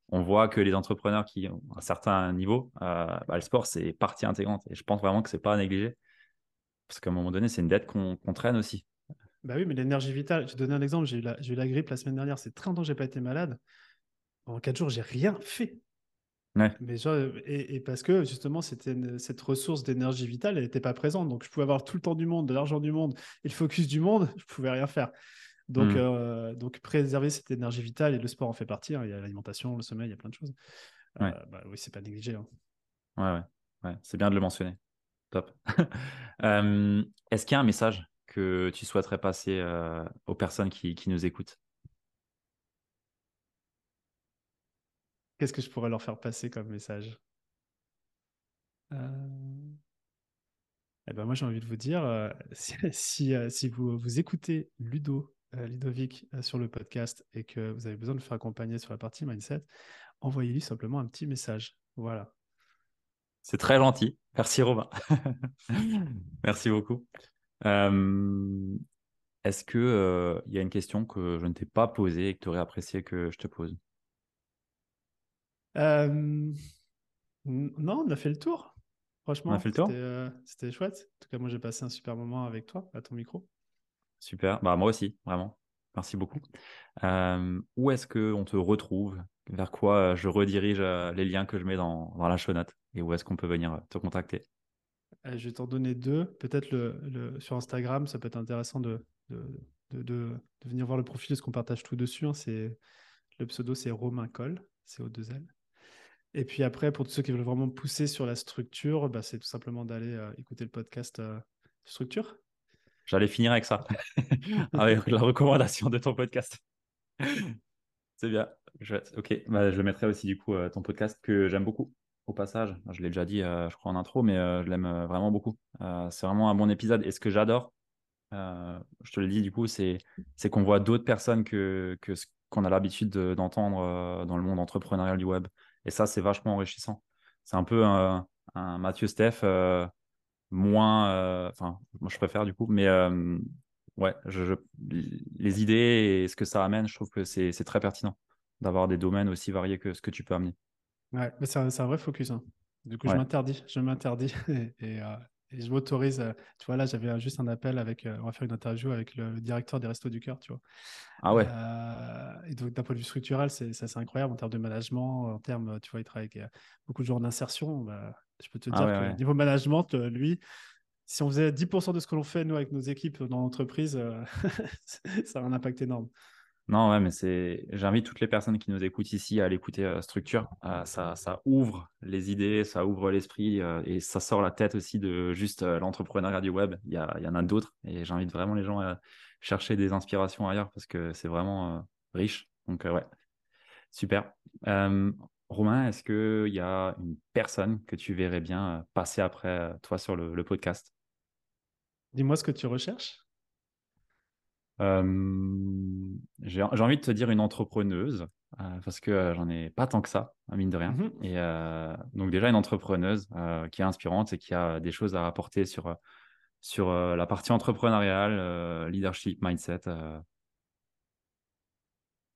on voit que les entrepreneurs qui ont un certain niveau, bah, le sport, c'est partie intégrante. Et je pense vraiment que c'est pas à négliger. Parce qu'à un moment donné, c'est une dette qu'on traîne aussi. Bah oui, mais l'énergie vitale, je vais donner un exemple. J'ai eu, la grippe la semaine dernière. C'est très longtemps que je n'ai pas été malade. En quatre jours, j'ai rien fait. Mais et, parce que justement, c'était cette ressource d'énergie vitale, elle n'était pas présente. Donc, je pouvais avoir tout le temps du monde, de l'argent du monde et le focus du monde, je pouvais rien faire. Donc, mmh. euh, donc préserver cette énergie vitale et le sport en fait partie. Hein. Il y a l'alimentation, le sommeil, il y a plein de choses. Euh, bah, oui, c'est pas négligé. Hein. Ouais, ouais, c'est bien de le mentionner. Top. Est-ce qu'il y a un message que tu souhaiterais passer euh, aux personnes qui, qui nous écoutent? Qu'est-ce que je pourrais leur faire passer comme message? Euh... eh ben moi, j'ai envie de vous dire, euh, si, euh, si, vous, vous écoutez Ludo, euh, Ludovic sur le podcast et que vous avez besoin de faire accompagner sur la partie mindset, envoyez-lui simplement un petit message. Voilà. C'est très gentil. Merci Robin. Merci beaucoup. Est-ce qu'il il y a une question que je ne t'ai pas posée et que tu aurais apprécié que je te pose? Euh, non, on a fait le tour. Franchement, euh, c'était chouette. En tout cas, moi, j'ai passé un super moment avec toi, à ton micro. Super. Bah, moi aussi, vraiment. Merci beaucoup. Euh, où est-ce qu'on te retrouve? Vers quoi je redirige les liens que je mets dans, dans la show note et où est-ce qu'on peut venir te contacter? Je vais t'en donner deux. Peut-être le, sur Instagram, ça peut être intéressant de, de, de, venir voir le profil, parce qu'on partage tout dessus. Hein. C'est, le pseudo, c'est Romain Col, c'est au 2 L. Et puis après, pour tous ceux qui veulent vraiment pousser sur la structure, bah, c'est tout simplement d'aller écouter le podcast Structure. J'allais finir avec ça, avec la recommandation de ton podcast. C'est bien. Je, ok, bah, je mettrai aussi du coup euh, ton podcast que j'aime beaucoup. Au passage, je l'ai déjà dit, euh, je crois en intro, mais euh, je l'aime vraiment beaucoup. c'est vraiment un bon épisode. Et ce que j'adore, je te le dis du coup, c'est qu'on voit d'autres personnes que, que ce qu'on a l'habitude d'entendre dans le monde entrepreneurial du web. Et ça, c'est vachement enrichissant. C'est un peu un, un Mathieu Steph moins. Enfin, moi, je préfère du coup, mais ouais, je, les idées et ce que ça amène, je trouve que c'est très pertinent d'avoir des domaines aussi variés que ce que tu peux amener. Ouais, mais c'est un, vrai focus. Hein. Du coup, je m'interdis, je m'interdis et, euh, et, je m'autorise. Euh, tu vois, là, j'avais juste un appel avec, euh, on va faire une interview avec le, directeur des Restos du Cœur, tu vois. Ah ouais. et donc, d'un point de vue structurel, c'est assez incroyable en termes de management, en termes, tu vois, il travaille avec beaucoup de jours d'insertion. Bah, je peux te ah dire que niveau management, lui, si on faisait 10% de ce que l'on fait, nous, avec nos équipes dans l'entreprise, euh, ça a un impact énorme. Non, ouais, mais c'est. J'invite toutes les personnes qui nous écoutent ici à l'écouter euh, Structure. Euh, ça, ouvre les idées, ça ouvre l'esprit et ça sort la tête aussi de juste l'entrepreneuriat du web. Il y, a, il y en a d'autres et j'invite vraiment les gens à chercher des inspirations ailleurs parce que c'est vraiment riche. Donc, ouais, super. Romain, est-ce qu'il y a une personne que tu verrais bien passer après toi sur le podcast? Dis-moi ce que tu recherches. J'ai envie de te dire une entrepreneuse, euh, parce que euh, j'en ai pas tant que ça, mine de rien. Mmh et euh, donc déjà une entrepreneuse qui est inspirante et qui a des choses à apporter sur, sur la partie entrepreneuriale, leadership, mindset.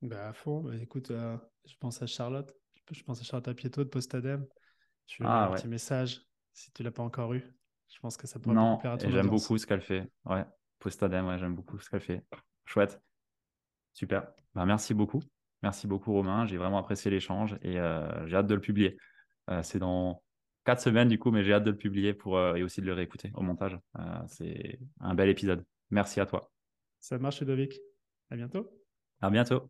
Bah, à fond. Bah, écoute, je pense à Charlotte. Je pense à Charlotte Apieto de Postadem. Tu lui ah, un petit message si tu l'as pas encore eu. Je pense que ça pourrait non, j'aime beaucoup ce qu'elle fait. Ouais, Postadem, ouais, j'aime beaucoup ce qu'elle fait. Chouette. Super. Ben, merci beaucoup. Merci beaucoup, Romain. J'ai vraiment apprécié l'échange et euh, j'ai hâte de le publier. Euh, c'est dans quatre semaines, du coup, mais j'ai hâte de le publier pour, euh, et aussi de le réécouter au montage. c'est un bel épisode. Merci à toi. Ça marche, Ludovic. À bientôt. À bientôt.